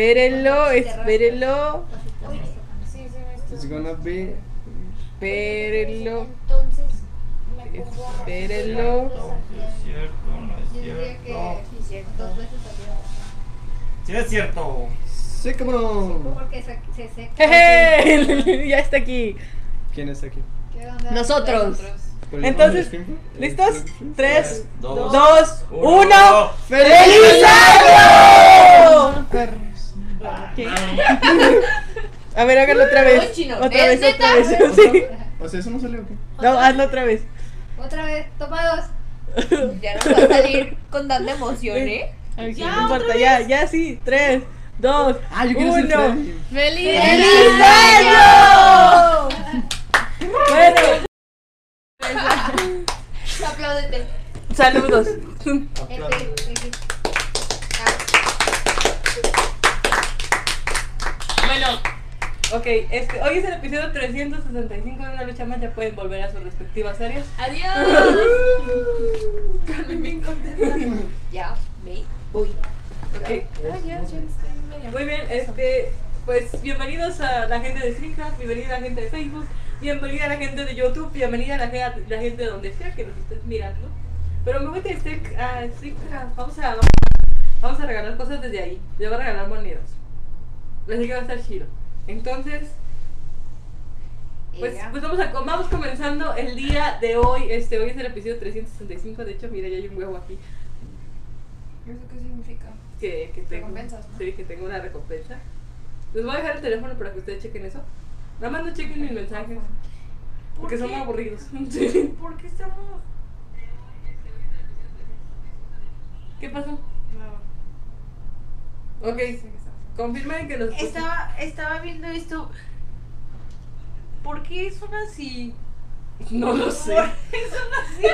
Espérenlo, espérenlo. It's gonna be. Espérenlo. Entonces, Espérenlo. No es cierto, no es Yo diría cierto. que sí, dos veces salió. Sí es cierto. Sí, cómo no. Porque se, se seca. Jeje, ya está aquí. ¿Quién está aquí? ¿Qué onda? Nosotros. ¿Por el- Entonces? ¿listos? Tres, Tres, dos, dos, uno. uno. ¡Feliz ¡Feliz año! ¿Qué? A ver, háganlo otra vez. Chino, Otra ¿es vez, otra vez. Sí. O sea, ¿eso no salió o qué? No, hazlo otra vez. Otra vez, topados. Ya no va a salir con tanta emoción, ¿eh? Ya, no importa, ya, ya sí. Tres, dos, Ah, yo quiero ser uno. ¡Feliz, ¡Feliz año! Bueno, Apláudete. saludos. Aplausos. Bueno, ok, este, hoy es el episodio 365 de una lucha más. Ya pueden volver a sus respectivas áreas. Adiós. Carmen bien contenta. Ya, me voy. Ok. Estoy medio- Muy bien, este, pues bienvenidos a la gente de Streamcraft, bienvenida a la gente de Facebook, bienvenida a la gente de YouTube, bienvenida a la, la gente de donde sea que nos estés mirando. Pero me voy a Streamcraft, vamos a, vamos a regalar cosas desde ahí. Yo voy a regalar monedas. Dije que va a estar chido. Entonces, pues, pues vamos, a, vamos comenzando el día de hoy. Este, hoy es el episodio 365. De hecho, mira, ya hay un huevo aquí. ¿Eso qué significa? que, que tengo. Recompensas, ¿no? Sí, que tengo una recompensa. Les voy a dejar el teléfono para que ustedes chequen eso. Nada más no chequen mis mensajes. Porque son qué? aburridos. Sí. ¿Por qué estamos.? ¿Qué pasó? Ok, confirmen que los. Estaba, estaba viendo esto. ¿Por qué son así? No lo sé. ¿Por qué son así?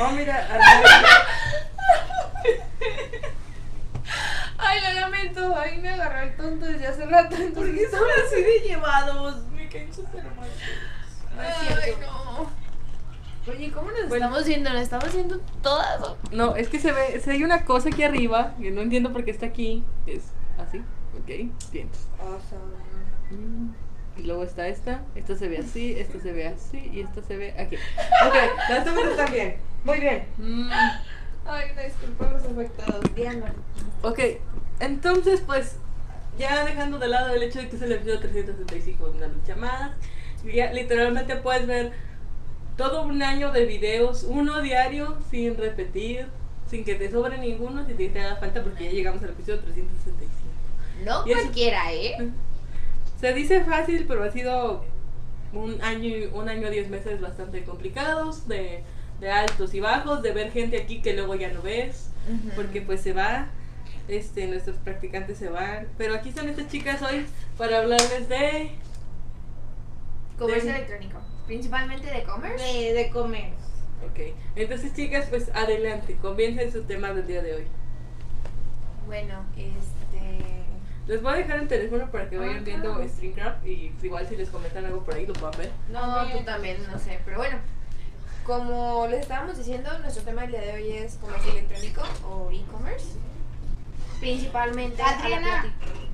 Oh, mira, Ay, lo lamento. Ahí me agarró el tonto desde hace rato. ¿Por qué son así de llevados? Me caen súper mal. Ay, no. Oye, ¿cómo nos Bueno. estamos viendo? ¿Nos estamos viendo todas? no, es que se ve, se hay una cosa aquí arriba que no entiendo por qué está aquí. Es así, ok, bien. Mm, Y luego está esta, esta se ve así, esta se ve así y esta se ve aquí. Ok, las tomas están bien. Muy bien. Mm, Ay, no, disculpa los afectados. Diana. ok, entonces pues ya dejando de lado el hecho de que es el episodio 365 de una lucha más, ya literalmente puedes ver todo un año de videos, uno diario, sin repetir, sin que te sobre ninguno, si te haga falta, porque ya llegamos al episodio 365. No Y cualquiera, ¿eh? Se dice fácil, pero ha sido un año, y- un año, diez meses bastante complicados, de, de altos y bajos, de ver gente aquí que luego ya no ves, porque pues se va, este, nuestros practicantes se van. Pero aquí están estas chicas hoy para hablarles de... Comercio de- electrónico. Principalmente de commerce. De, de comer. Ok, entonces chicas, pues adelante, comiencen su tema del día de hoy. Bueno, este. Les voy a dejar el teléfono para que vayan viendo. StreamCraft y igual si les comentan algo por ahí los van a ver. No, tú también, no sé. Pero bueno, como les estábamos diciendo, nuestro tema del día de hoy es comercio electrónico o e-commerce. Principalmente a la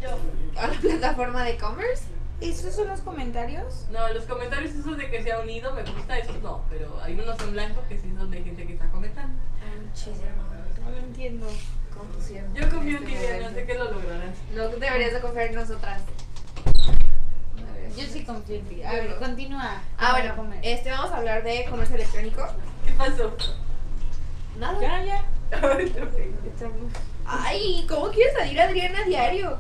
yo. a la plataforma de e-commerce. ¿Esos son los comentarios? No, los comentarios esos de que se ha unido me gusta, esos no, pero hay unos en blanco que sí son de gente que está comentando. No lo entiendo. Confusión. Yo confío en ti, momento. sé que lo lograrás. No deberías de confiar en nosotras. Yo sí confío en ti. A ver, no. continúa. Ah, bueno, comer. este vamos a hablar de comercio electrónico. ¿Qué pasó? Nada. Ya, ya. Ay, ¿cómo quieres salir Adriana a diario?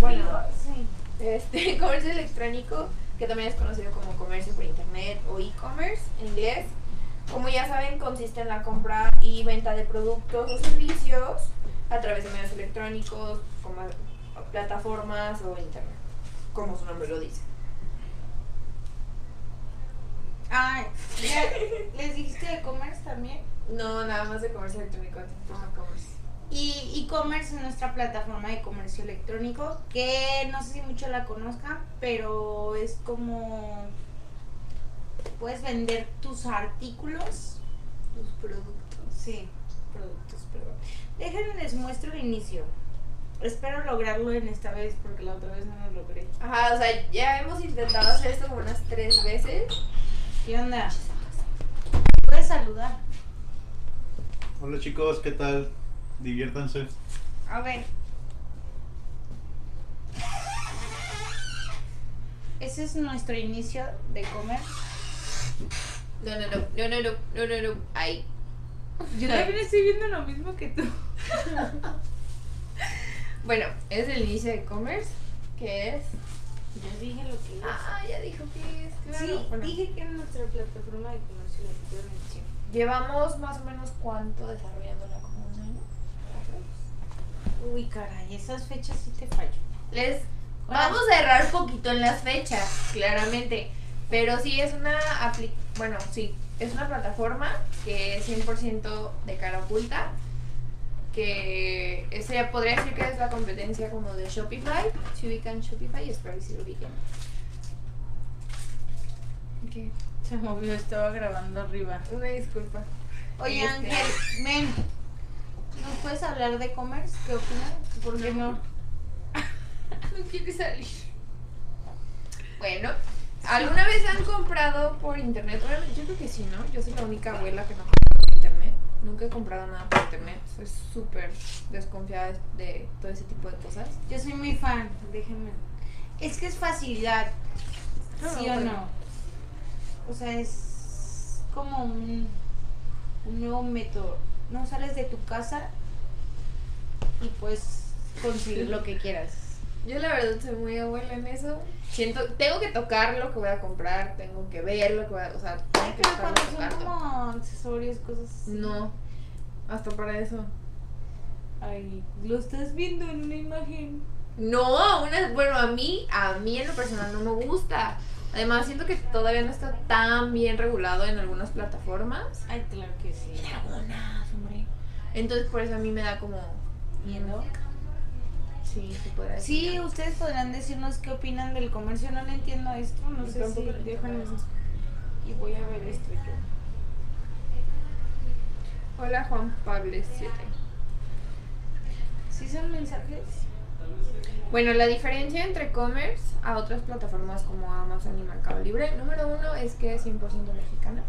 Bueno, sí. Este comercio electrónico, que también es conocido como comercio por internet o e-commerce en inglés. Como ya saben, consiste en la compra y venta de productos o servicios a través de medios electrónicos, como plataformas o internet, como su nombre lo dice. Ah, ¿ya ¿les dijiste de commerce también? No, nada más de comercio electrónico. E-commerce. Y e-commerce es nuestra plataforma de comercio electrónico, que no sé si mucho la conozcan, pero es como puedes vender tus artículos, Tus productos. sí, productos, perdón. Déjenme les muestro el inicio. Espero lograrlo en esta vez porque la otra vez no lo logré. Ajá, o sea, ya hemos intentado hacer esto como unas tres veces. ¿Qué onda? Puedes saludar. Hola chicos, ¿qué tal? Diviértanse. A ver. Ese es nuestro inicio de comer. No, no, no, no, no, no, no, no, no. Ahí. Yo también estoy viendo lo mismo que tú. Bueno, es el inicio de e-commerce, que es. Ya dije lo que es. Ah, ya dijo que es, claro. sí, Bueno, dije que era nuestra plataforma de comercio. Llevamos más o menos cuánto desarrollándola. Uy, caray, esas fechas sí te fallo. Les Bueno. vamos a errar un poquito en las fechas, claramente. Pero sí es una apli bueno, sí, es una plataforma que es 100% de cara oculta. Que ese podría decir que es la competencia como de Shopify. Si ubican Shopify, espero que sí lo ubiquen. Se movió, estaba grabando arriba. Una disculpa. Oye, Este- Ángel, ven. ¿Nos puedes hablar de commerce? ¿Qué opinas? ¿Por qué no? No quiere salir. Bueno, ¿alguna vez han comprado por internet? Obviamente, yo creo que sí, ¿no? Yo soy la única abuela que no compra por internet. Nunca he comprado nada por internet. Soy súper desconfiada de, de todo ese tipo de cosas. Yo soy muy fan, déjenme. Es que es facilidad, ¿sí Ah, o bueno. no? O sea, es como un, un nuevo método. No sales de tu casa y puedes conseguir lo que quieras. Yo la verdad soy muy abuela en eso. Siento, tengo que tocar lo que voy a comprar, tengo que ver lo que voy a, o sea, tengo que Pero cuando son como accesorios, cosas así. No, hasta para eso. Ay, lo estás viendo en una imagen. No, una, bueno, a mí, a mí en lo personal no me gusta. Además, siento que todavía no está tan bien regulado en algunas plataformas. Ay, claro que sí. En algunas, hombre. Entonces, por eso a mí me da como Miedo. Sí, se podrá decir. Sí, ustedes podrán decirnos qué opinan del comercio. No le entiendo esto. No sé tampoco si eso. Y voy a ver esto yo. Hola, Juan Pablo 7. ¿Sí son mensajes? Bueno, la diferencia entre commerce a otras plataformas como Amazon y Mercado Libre, número uno es que es 100% mexicana.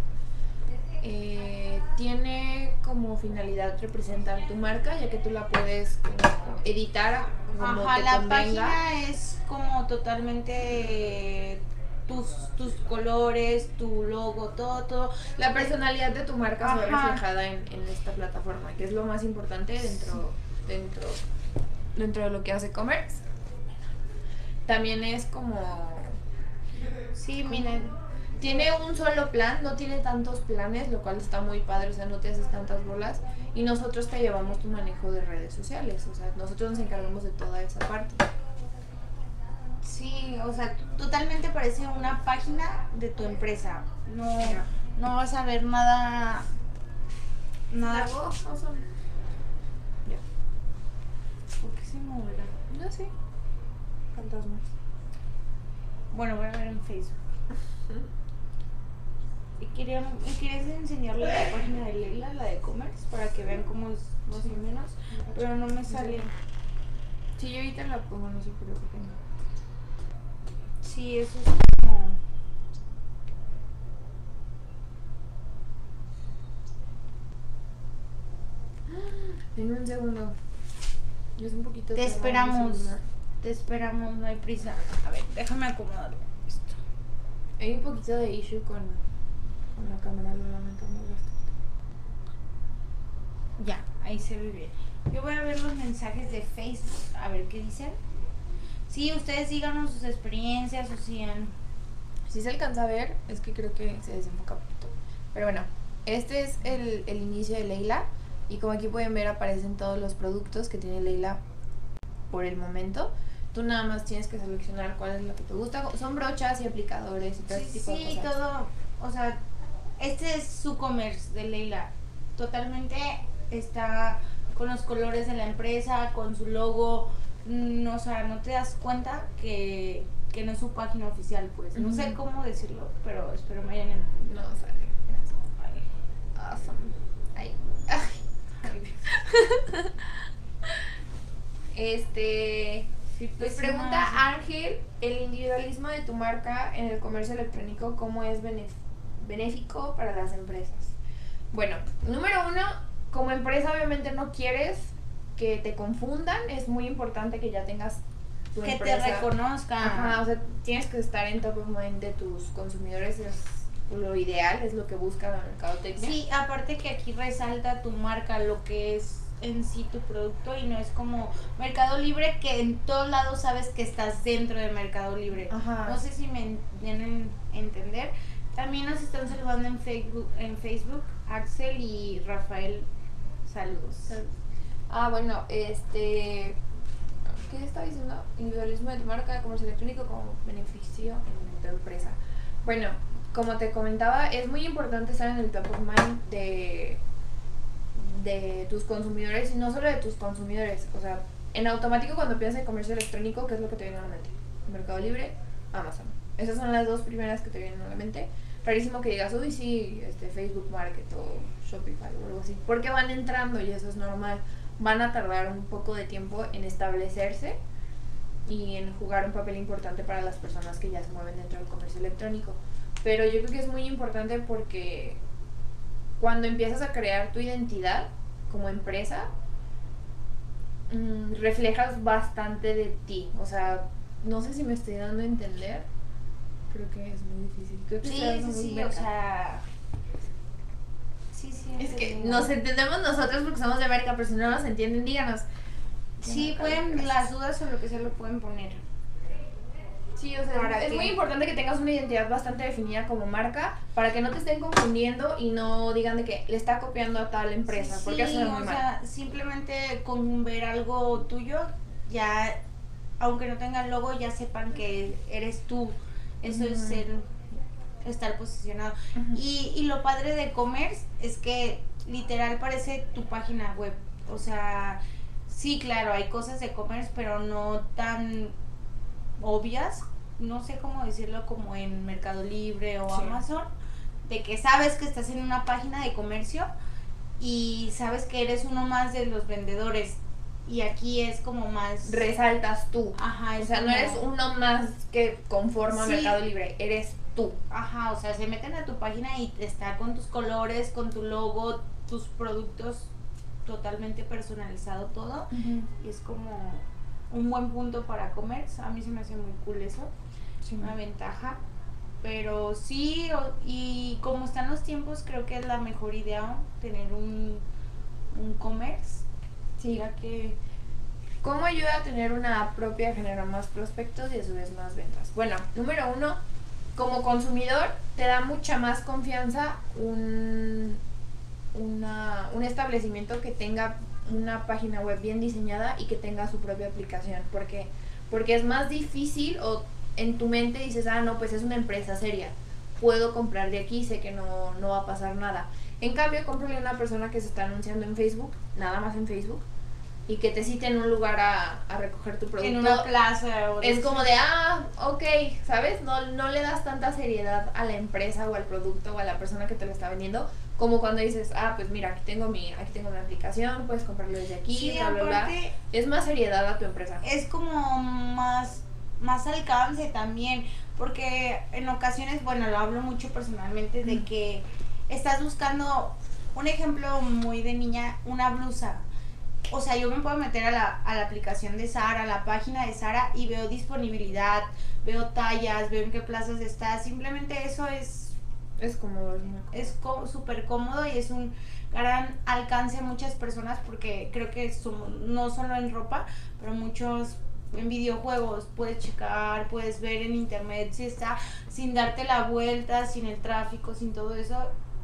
Eh, tiene como finalidad representar tu marca, ya que tú la puedes como editar como Ajá, te la convenga. página es como totalmente eh, tus, tus colores, tu logo, todo, todo. La personalidad de tu marca se ve reflejada en, en esta plataforma, que es lo más importante dentro, dentro, dentro de lo que hace commerce. También es como Sí, miren. Tiene un solo plan, no tiene tantos planes, lo cual está muy padre, o sea, no te haces tantas bolas. Y nosotros te llevamos tu manejo de redes sociales, o sea, nosotros nos encargamos de toda esa parte. Sí, o sea, totalmente parece una página de tu empresa. No, no vas a ver nada. Nada. Awesome. ¿Por qué se moverá? No sé. Fantasmas. Bueno, voy a ver en Facebook. Y quería, y querías enseñarle la página de Leila, la de commerce, para que vean cómo es más o menos. Pero no me sale. Sí, yo ahorita la pongo, no se preocupen. Sí, eso es como. En un segundo. Es un poquito. Te esperamos. Te esperamos, no hay prisa. A ver, déjame acomodar esto. Hay un poquito de issue con, con la cámara, lo lamentamos bastante. Ya, ahí se ve bien. Yo voy a ver los mensajes de Facebook, a ver qué dicen. Sí, ustedes díganos sus experiencias o si han... Si se alcanza a ver, es que creo que se desenfoca un poquito. Pero bueno, este es el, el inicio de Leila. Y como aquí pueden ver, aparecen todos los productos que tiene Leila por el momento. Tú nada más tienes que seleccionar cuál es la que te gusta. Son brochas y aplicadores y todo ese Sí, tipo de sí, cosas. todo. O sea, este es su commerce de Leila. Totalmente está con los colores de la empresa, con su logo. Mm, o sea, no te das cuenta que, que no es su página oficial, pues. No sé Ujú. cómo decirlo, pero espero me hayan entendido. No sale. Awesome. Este. Sí, Pues sí, pregunta sí. Ángel, el individualismo de tu marca en el comercio electrónico, ¿cómo es benéfico para las empresas? Bueno, número uno, como empresa obviamente no quieres que te confundan, es muy importante que ya tengas tu que te reconozcan. Ajá, o sea, tienes que estar en top of mind de tus consumidores, es lo ideal, es lo que busca la mercadotecnia. Sí, aparte que aquí resalta tu marca, lo que es en sí tu producto y no es como Mercado Libre que en todos lados sabes que estás dentro de Mercado Libre. Ajá. No sé si me tienen a entender. También nos están saludando en Facebook, en Facebook Axel y Rafael. Saludos. Ah, bueno, este. ¿Qué estaba diciendo? Individualismo de tu marca, comercio electrónico como beneficio en tu empresa. Bueno, como te comentaba, es muy importante estar en el top of mind de, de tus consumidores y no solo de tus consumidores. O sea, en automático cuando piensas en comercio electrónico, ¿qué es lo que te viene a la mente? Mercado Libre, Amazon. Esas son las dos primeras que te vienen a la mente. Rarísimo que digas, uy, sí, este, Facebook Market o Shopify o algo así. Porque van entrando y eso es normal. Van a tardar un poco de tiempo en establecerse y en jugar un papel importante para las personas que ya se mueven dentro del comercio electrónico. Pero yo creo que es muy importante porque cuando empiezas a crear tu identidad como empresa, mm, reflejas bastante de ti. O sea, no sé si me estoy dando a entender. Creo que es muy difícil. Creo que Sí, sí, muy sí, o sea. Sí, sí. Es que nos entendemos nosotros porque somos de América, pero si no nos entienden, díganos. Sí, pueden, las dudas o lo que sea lo pueden poner. Sí, o sea, Para es que- muy importante que tengas una identidad bastante definida como marca para que no te estén confundiendo y no digan de que le está copiando a tal empresa, porque sí, eso es muy o mal. sea, simplemente con ver algo tuyo, ya, aunque no tenga el logo, ya sepan que eres tú. Eso es ser, estar posicionado. Y, y lo padre de Commerce es que literal parece tu página web. O sea, sí, claro, hay cosas de Commerce, pero no tan obvias. No sé cómo decirlo, como en Mercado Libre o Sí. Amazon. De que sabes que estás en una página de comercio y sabes que eres uno más de los vendedores. Y aquí es como más. Resaltas tú. Ajá, O sea, no eres uno más que conforma Sí. Mercado Libre, eres tú. Ajá, o sea, se meten a tu página y está con tus colores, con tu logo, tus productos totalmente personalizado todo. Y es como un buen punto para comer. A mí se me hace muy cool eso, una ventaja. Pero sí, y como están los tiempos, creo que es la mejor idea tener un, un commerce. Sí. Ya que ¿Cómo ayuda a tener una app propia a generar más prospectos y a su vez más ventas? Bueno, número uno, como consumidor te da mucha más confianza un, una- un establecimiento que tenga una página web bien diseñada y que tenga su propia aplicación. Porque, porque es más difícil o en tu mente dices, ah, no, pues es una empresa seria. Puedo comprar de aquí, sé que no, no va a pasar nada. En cambio, cómprale a una persona que se está anunciando en Facebook, nada más en Facebook, y que te cite en un lugar a, a recoger tu producto. en una plaza o Es como de, ah, ok, ¿sabes? No, no le das tanta seriedad a la empresa o al producto o a la persona que te lo está vendiendo como cuando dices, ah, pues mira, aquí tengo mi, aquí tengo una aplicación, puedes comprarlo desde aquí, Sí, bla, bla, bla. Es más seriedad a tu empresa. es como más más alcance también porque en ocasiones bueno lo hablo mucho personalmente de Ujú. que estás buscando un ejemplo muy de niña una blusa o sea yo me puedo meter a la, a la aplicación de Sara a la página de Sara y veo disponibilidad veo tallas veo en qué plazas está simplemente eso es Es como... es co- súper cómodo y es un gran alcance a muchas personas porque creo que somos, no solo en ropa, pero muchos en videojuegos puedes checar, puedes ver en internet si está sin darte la vuelta, sin el tráfico, sin todo eso.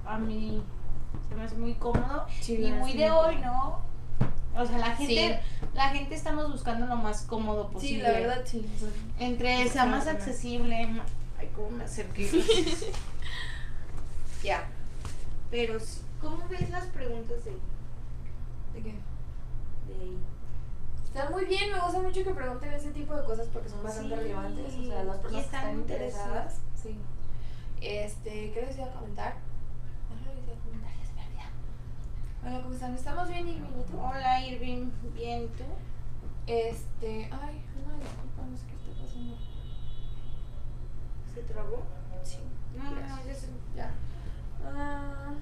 A mí se me hace muy cómodo Sí, y muy sí, de muy hoy, cómodo. ¿no? O sea, la gente, Sí. la gente estamos buscando lo más cómodo Sí, posible. la verdad, sí. Entre sea más accesible. Ay, cómo me acerqué. Ya. Pero, sí, ¿cómo ves las preguntas de, ¿De qué? de ahí? Está muy bien, me gusta mucho que pregunten ese tipo de cosas porque son bastante Sí, relevantes. O sea, las personas que están están interesadas. Sí. Este, ¿qué les iba a comentar? Hola, ¿cómo están? ¿Estamos bien, Irving? Hola Irving, bien, ¿tú? Este. Ay, no, disculpa, no sé qué está pasando. ¿Se trabó? Sí. No, no, no, ya se... Ya. Ah,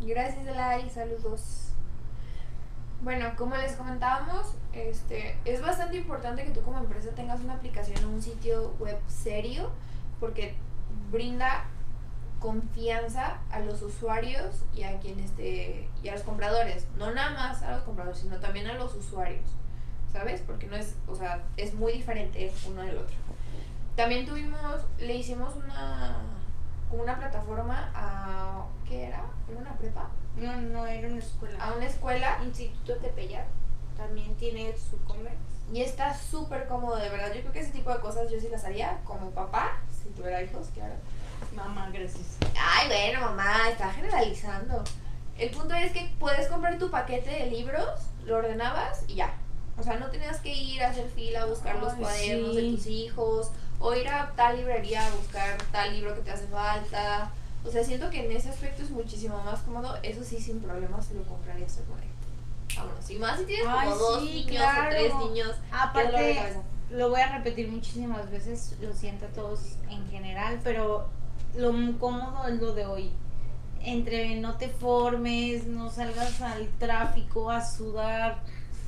gracias, Elay. Saludos. Bueno, como les comentábamos, este, es bastante importante que tú como empresa tengas una aplicación o un sitio web serio porque brinda confianza a los usuarios y a quienes te, y a los compradores, no nada más a los compradores, sino también a los usuarios, ¿sabes? Porque no es, o sea, es muy diferente uno del otro. También tuvimos, le hicimos una, como una plataforma a, ¿qué era? ¿Era una prepa? No, no, era una escuela. A una escuela Instituto Tepeyac también tiene su comer. y está súper cómodo, de verdad. Yo creo que ese tipo de cosas yo sí las haría como papá, si tuviera hijos, claro. Mamá, gracias. Ay, bueno, mamá, está generalizando. El punto es que puedes comprar tu paquete de libros, lo ordenabas y ya. O sea, no tenías que ir a hacer fila a buscar los cuadernos de tus hijos o ir a tal librería a buscar tal libro que te hace falta. O sea, siento que en ese aspecto es muchísimo más cómodo. Eso sí, sin problemas lo comprarías en Vámonos. Y más si tienes como Ay, dos sí, niños claro. o tres niños. Aparte, lo voy a repetir muchísimas veces, lo siento a todos en general, pero lo cómodo es lo de hoy. Entre no te formes, no salgas al tráfico a sudar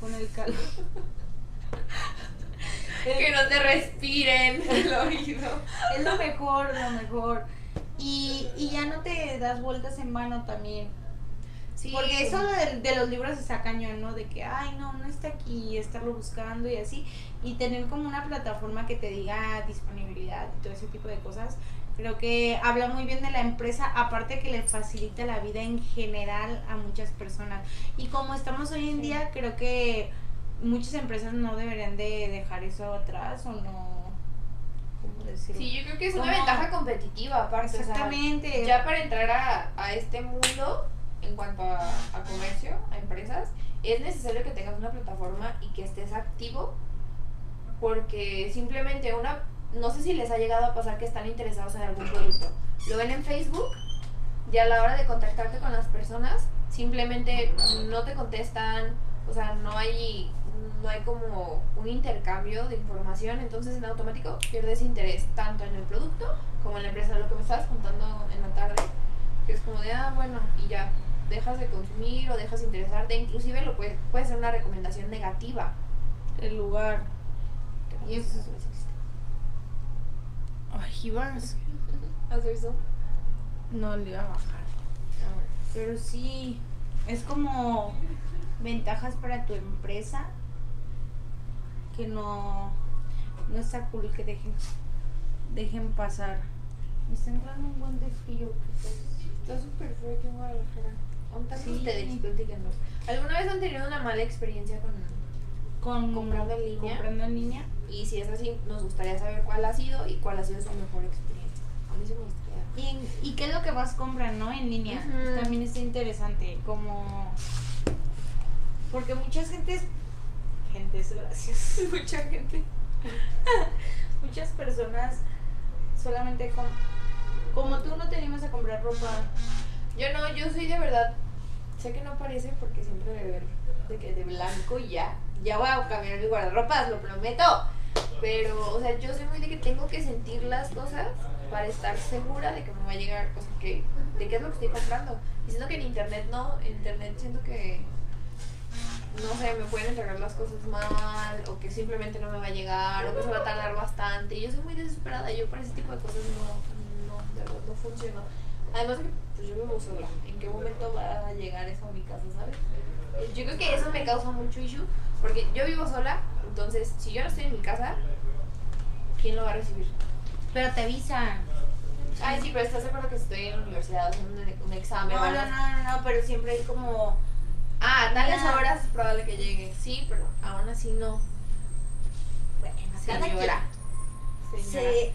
con el calor. Que no te respiren el oído. Es lo mejor, lo mejor. Y, y ya no te das vueltas en vano también. Sí. Porque eso de, de los libros está cañón, ¿no? De que, ay, no, no está aquí, estarlo buscando y así. Y tener como una plataforma que te diga disponibilidad y todo ese tipo de cosas. Creo que habla muy bien de la empresa, aparte que le facilita la vida en general a muchas personas. Y como estamos hoy en día, creo que muchas empresas no deberían de dejar eso atrás o no... ¿Cómo decirlo? Sí, yo creo que es una ventaja competitiva aparte. o sea, Exactamente. ya para entrar a, a este mundo, en cuanto a, a comercio, a empresas, es necesario que tengas una plataforma y que estés activo, porque simplemente una, no sé si les ha llegado a pasar que están interesados en algún producto, lo ven en Facebook y a la hora de contactarte con las personas, simplemente no te contestan, o sea, no hay, no hay como un intercambio de información, entonces en automático pierdes interés tanto en el producto como en la empresa, lo que me estabas contando en la tarde, que es como de, ah, bueno, y ya, dejas de consumir o dejas de interesarte, inclusive lo puede, puede ser una recomendación negativa. El lugar. Y eso es Ay, ibas. hacer eso. No le iba a bajar. Pero sí, es como ventajas para tu empresa que no, no está cool que dejen, dejen pasar. Me está entrando un buen de frío. ¿qué tal? Está súper feo aquí en Guadalajara. ¿Dónde Sí. ustedes? Platíquenos. ¿Alguna vez han tenido una mala experiencia con...? Con, Comprando en línea. Comprando en línea. Y si es así, nos gustaría saber cuál ha sido y cuál ha sido su mejor experiencia. A mí sí me gustaría. ¿Y, y qué es lo que vas comprar, no? En línea. También está interesante. Como. Porque muchas gentes. Gentes, gracias. Mucha gente. Muchas personas solamente com- como tú no te a comprar ropa. Yo no, yo soy de verdad. Sé que no parece porque siempre de ver de que de blanco y ya. Ya voy a cambiar mi guardarropas, lo prometo. Pero, o sea, yo soy muy de que tengo que sentir las cosas para estar segura de que me va a llegar, o sea, que, de qué es lo que estoy comprando. Y siento que en internet no, en internet siento que, no sé, me pueden entregar las cosas mal, o que simplemente no me va a llegar, o que se va a tardar bastante. Y yo soy muy desesperada, yo para ese tipo de cosas no, no, de verdad no funciono. Además de que pues, yo vivo sola, ¿en qué momento va a llegar eso a mi casa, sabes? Eh, Yo creo que eso me causa mucho issue, porque yo vivo sola, entonces si yo no estoy en mi casa, ¿quién lo va a recibir? Pero te avisan. Ay, sí, pero estás de acuerdo que estoy en la universidad haciendo un, un examen. No, no, no, no, no, pero siempre hay como. Ah, a tales Ya. horas es probable que llegue. Sí, pero aún así no. Bueno, cada Señora. quien. Señora. Se,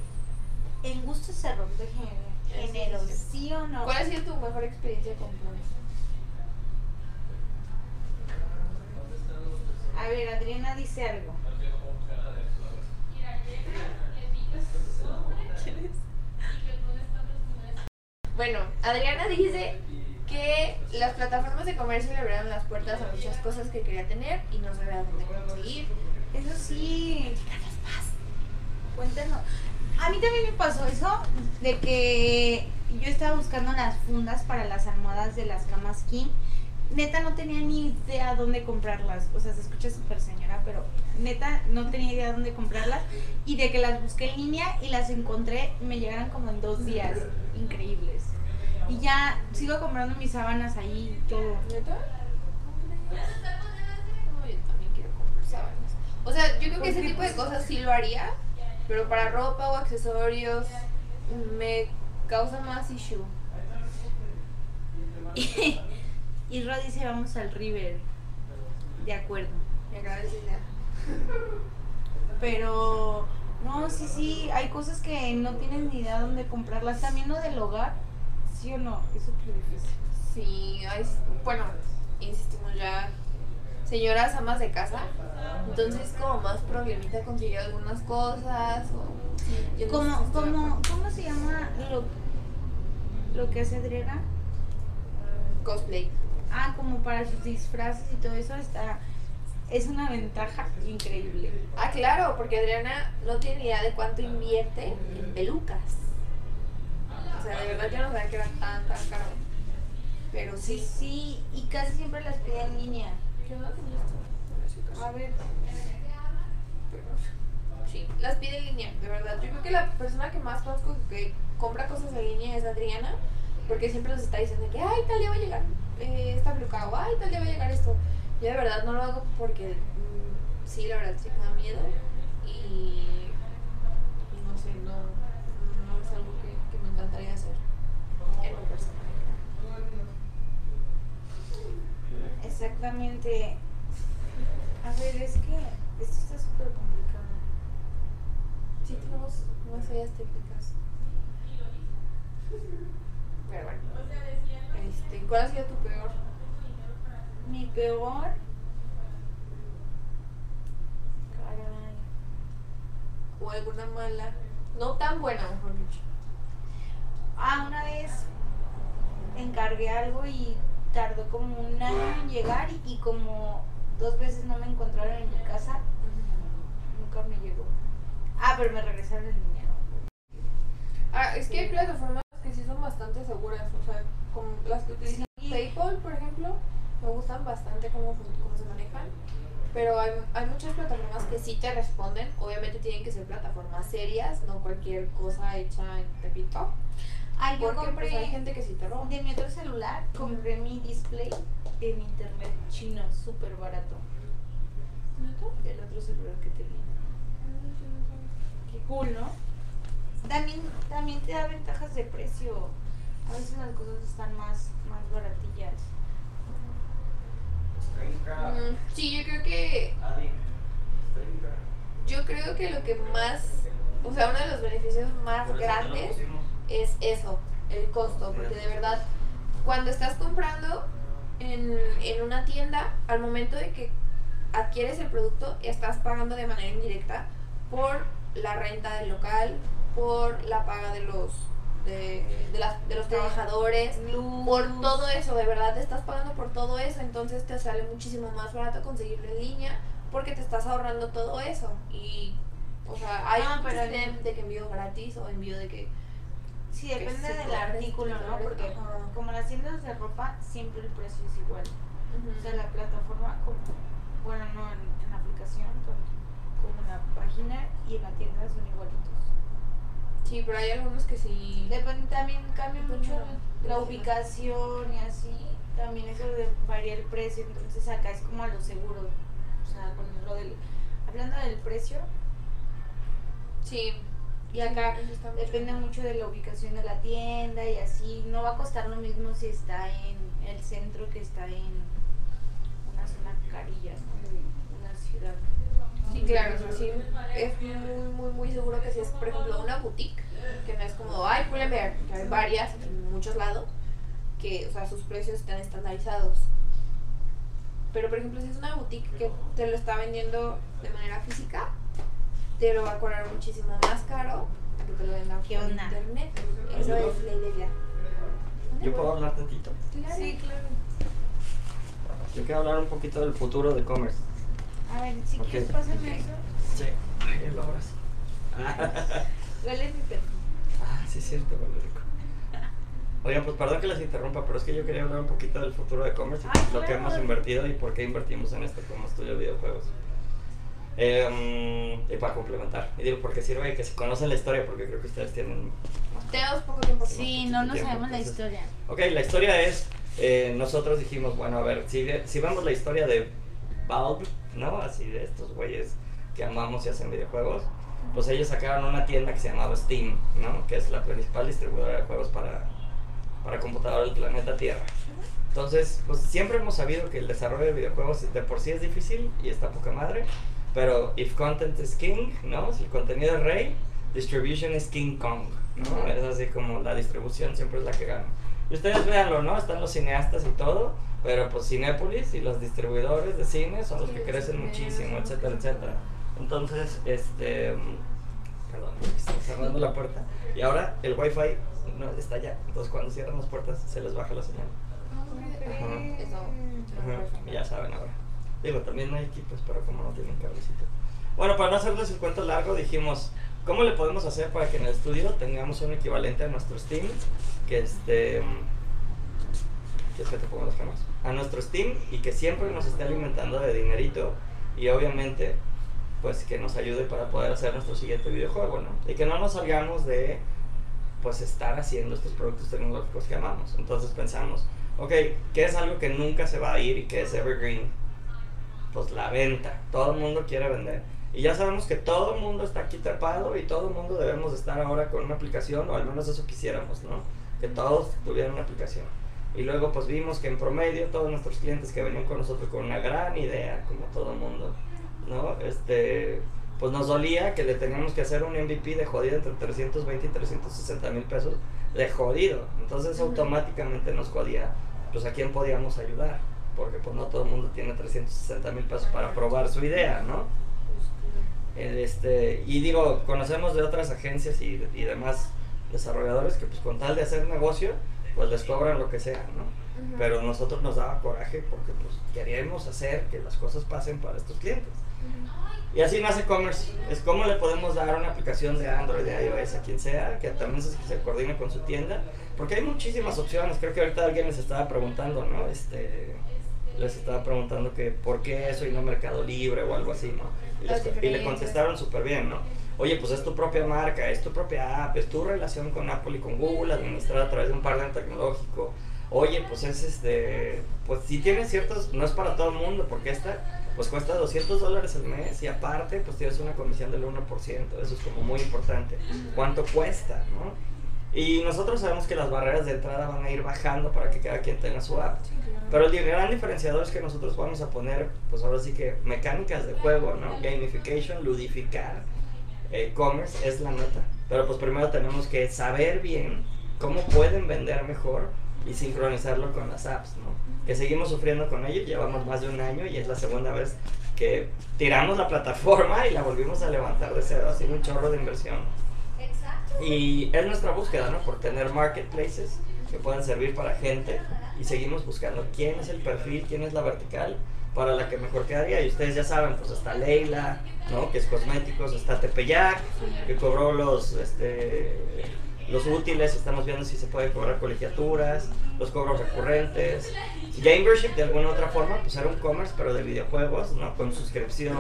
en gusto se rompe género. Género, sí, sí. ¿sí o no? ¿Cuál ha sido tu mejor experiencia comprando? A ver, Adriana dice algo. Bueno, Adriana dice que las plataformas de comercio le abrieron las puertas a muchas cosas que quería tener y no sabía dónde conseguir. Eso sí. Cuéntanos. A mí también me pasó eso de que yo estaba buscando las fundas para las almohadas de las camas King. Neta no tenía ni idea dónde comprarlas. O sea, se escucha súper señora, pero neta no tenía idea dónde comprarlas. Y de que las busqué en línea y las encontré, me llegaron como en dos días. Increíbles. Y ya sigo comprando mis sábanas ahí y todo. ¿Neta? No, yo también quiero comprar sábanas. O sea, yo creo que ese tipo de cosas sí lo haría, pero para ropa o accesorios me causa más issue. y Rod dice vamos al River. De acuerdo. Me esa idea. Pero no, sí, sí, hay cosas que no tienes ni idea dónde comprarlas. También lo del hogar, sí o no, es súper difícil. Sí, hay, bueno, insistimos ya, señoras amas de casa, entonces como más problemita conseguir algunas cosas o... yo no sé Como, como. ¿cómo se llama lo, lo que hace Adriana? Cosplay. Ah, como para sus disfraces y todo eso está, es una ventaja increíble. Ah, claro, porque Adriana no tiene idea de cuánto invierte en pelucas. O sea, de verdad yo no sabía que era tan, tan caro. Pero Sí, sí. y casi siempre las pide en línea. Qué A ver, sí, las pide en línea, de verdad. Yo creo que la persona que más conozco que compra cosas en línea es Adriana, porque siempre nos está diciendo que, ay, tal día va a llegar eh, esta peluca, o ay, tal día va a llegar esto. Yo de verdad no lo hago porque mm, sí, la verdad sí me da miedo y, no sé, no es algo que, que me encantaría hacer en mi persona. exactamente. A ver, es que esto está súper complicado. Sí, tenemos unas fallas técnicas. Pero bueno. Este, ¿Cuál ha sido tu peor? Mi peor. Caray. ¿O alguna mala? No tan buena, mejor dicho. Ah, una vez encargué algo y tardó como un año en llegar y, y como dos veces no me encontraron en mi casa. Nunca me llegó. Ah, pero me regresaron el dinero. Ah, es que hay plataformas que sí son bastante seguras. O sea, como las que utilizan Sí. PayPal, por ejemplo, me gustan bastante cómo, cómo se manejan. Pero hay, hay muchas plataformas que sí te responden. Obviamente tienen que ser plataformas serias, no cualquier cosa hecha en Pepito. Ah, yo Porque pues, hay compré gente que sí te roba. de mi otro celular, compré mi display en internet chino, súper barato. El otro celular que tenía. Qué cool, ¿no? También, también te da ventajas de precio. A veces las cosas están más, más baratillas. Mm, Sí, yo creo que yo creo que lo que más, o sea, uno de los beneficios más grandes es eso, el costo, porque de verdad, cuando estás comprando en, en una tienda, al momento de que adquieres el producto, estás pagando de manera indirecta por la renta del local, por la paga de los de, de las- de los trabajadores, por todo eso, de verdad te estás pagando por todo eso, entonces te sale muchísimo más barato conseguirlo en línea porque te estás ahorrando todo eso. Y, o sea, hay Ah, un sistema de que envío gratis o envío de que. Sí, depende del cobre, artículo, ¿no? Porque ajá. como las tiendas de ropa, siempre el precio es igual. O sea, la plataforma, como, bueno, no en, en la aplicación, como en la página y en la tienda son igualitos. Sí, pero hay algunos que sí. Depende, también cambia mucho la ubicación y así. También eso de varía el precio, entonces acá es como a lo seguro. O sea, con lo del, hablando del precio, Sí. Y acá mucho depende mucho de la ubicación de la tienda y así. No va a costar lo mismo si está en el centro que está en una zona carilla, ¿no? Una ciudad. Sí, claro, sí, es muy, muy, muy seguro que si es, por ejemplo, una boutique, que no es como, ay, Pull&Bear, que hay varias en muchos lados, que, o sea, sus precios están estandarizados. Pero, por ejemplo, si es una boutique que te lo está vendiendo de manera física, te lo va a cobrar muchísimo más caro que te lo venda ¿Qué por onda? internet. Eso es la idea. yo puedo hablar tantito. Sí, claro. Yo quiero hablar un poquito del futuro de e-commerce. A ver, si quieres, pásame eso. Sí, ay, lo sí. Ah, Huele mi perro. ah, sí, es cierto, huele rico. Oigan, pues perdón que les interrumpa, pero es que yo quería hablar un poquito del futuro de e-commerce y Ay, lo que hemos invertido y por qué invertimos en esto como estudio de videojuegos. Eh, y para complementar, y digo porque sirve que se conocen la historia, porque creo que ustedes tienen Tenemos poco tiempo. Sí, no, no Tiempo, sabemos la entonces- historia. Ok, la historia es, eh, nosotros dijimos, bueno, a ver, si, si vemos la historia de Valve, ¿no? Así de estos güeyes que amamos y hacen videojuegos, pues ellos sacaron una tienda que se llamaba Steam, ¿no? Que es la principal distribuidora de juegos para, para computadora del planeta Tierra. Entonces, pues siempre hemos sabido que el desarrollo de videojuegos de por sí es difícil y está poca madre, pero if content is king, ¿no? Si el contenido es rey, distribution is King Kong, ¿no? Es así como la distribución siempre es la que gana. Y ustedes véanlo, ¿no? Están los cineastas y todo, pero pues Cinépolis y los distribuidores de cine son los Sí, que crecen muchísimo, etcétera, etcétera. Entonces, este... mm, Perdón, estoy cerrando la puerta. Y ahora el wifi no está allá. Entonces cuando cierran las puertas se les baja la señal. Ajá. Eso. Ajá, Ya saben ahora. Digo, también hay equipos, pero como no tienen cablecito. Bueno, para no hacerles el cuento largo, dijimos, ¿cómo le podemos hacer para que en el estudio tengamos un equivalente a nuestro Steam? Que este... ¿Quieres que te ponga las cámaras? A nuestro Steam y que siempre nos esté alimentando de dinerito y obviamente pues que nos ayude para poder hacer nuestro siguiente videojuego, ¿no? Y que no nos salgamos de pues estar haciendo estos productos tecnológicos que amamos. Entonces pensamos, ok, ¿qué es algo que nunca se va a ir y que es evergreen? Pues la venta. Todo el mundo quiere vender. Y ya sabemos que todo el mundo está aquí trepado y todo el mundo debemos de estar ahora con una aplicación, o al menos eso quisiéramos, ¿no? Que todos tuvieran una aplicación. Y luego pues vimos que en promedio todos nuestros clientes que venían con nosotros con una gran idea, como todo el mundo, ¿no? Este, pues nos dolía que le teníamos que hacer un MVP de jodido entre 320 y 360 mil pesos de jodido. Entonces automáticamente nos jodía, pues a quién podíamos ayudar, porque pues no todo el mundo tiene 360 mil pesos para probar su idea, ¿no? El, Este, y digo, conocemos de otras agencias y, y demás desarrolladores que pues con tal de hacer negocio, pues les cobran lo que sea, ¿no? Ujú. Pero a nosotros nos daba coraje porque pues queríamos hacer que las cosas pasen para estos clientes. Y así nace Commerce. Es como le podemos dar una aplicación de Android, de iOS, a quien sea, que también se, se coordine con su tienda. Porque hay muchísimas opciones. Creo que ahorita alguien les estaba preguntando, ¿no? Este, les estaba preguntando que por qué eso y no Mercado Libre o algo así, ¿no? Y, les- y le contestaron súper bien, ¿no? Oye, pues es tu propia marca, es tu propia app, es tu relación con Apple y con Google administrada a través de un partner tecnológico. Oye, pues es este, pues sí tiene ciertos, no es para todo el mundo, porque esta pues cuesta 200 dólares al mes y aparte pues tienes una comisión del 1%, eso es como muy importante. ¿Cuánto cuesta, no? Y nosotros sabemos que las barreras de entrada van a ir bajando para que cada quien tenga su app. Pero el gran diferenciador es que nosotros vamos a poner, pues ahora sí que mecánicas de juego, ¿no? Gamification, ludificar, eh, commerce es la meta. Pero pues primero tenemos que saber bien cómo pueden vender mejor y sincronizarlo con las apps, ¿no? Que seguimos sufriendo con ello, llevamos más de un año y es la segunda vez que tiramos la plataforma y la volvimos a levantar de cero, así un chorro de inversión. Y es nuestra búsqueda, ¿no? Por tener marketplaces que puedan servir para gente y seguimos buscando quién es el perfil, quién es la vertical para la que mejor quedaría. Y ustedes ya saben, pues está Leila, ¿no? Que es cosméticos, está Tepeyac, que cobró los, este, los útiles, estamos viendo si se puede cobrar colegiaturas, los cobros recurrentes. Gamership de alguna otra forma, pues era un commerce, pero de videojuegos, ¿no? Con suscripción.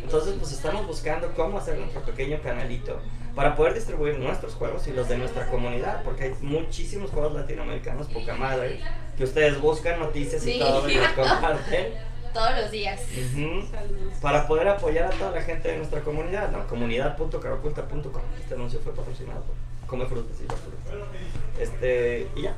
Entonces, pues estamos buscando cómo hacer nuestro pequeño canalito para poder distribuir nuestros juegos y los de nuestra comunidad, porque hay muchísimos juegos latinoamericanos, poca madre, que ustedes buscan noticias y Sí. todo y los comparten. Todos los días. Para poder apoyar a toda la gente de nuestra comunidad, ¿no? Comunidad.caroculta.com. Este anuncio fue patrocinado por Come Frutas y Verduras. Este, y ya.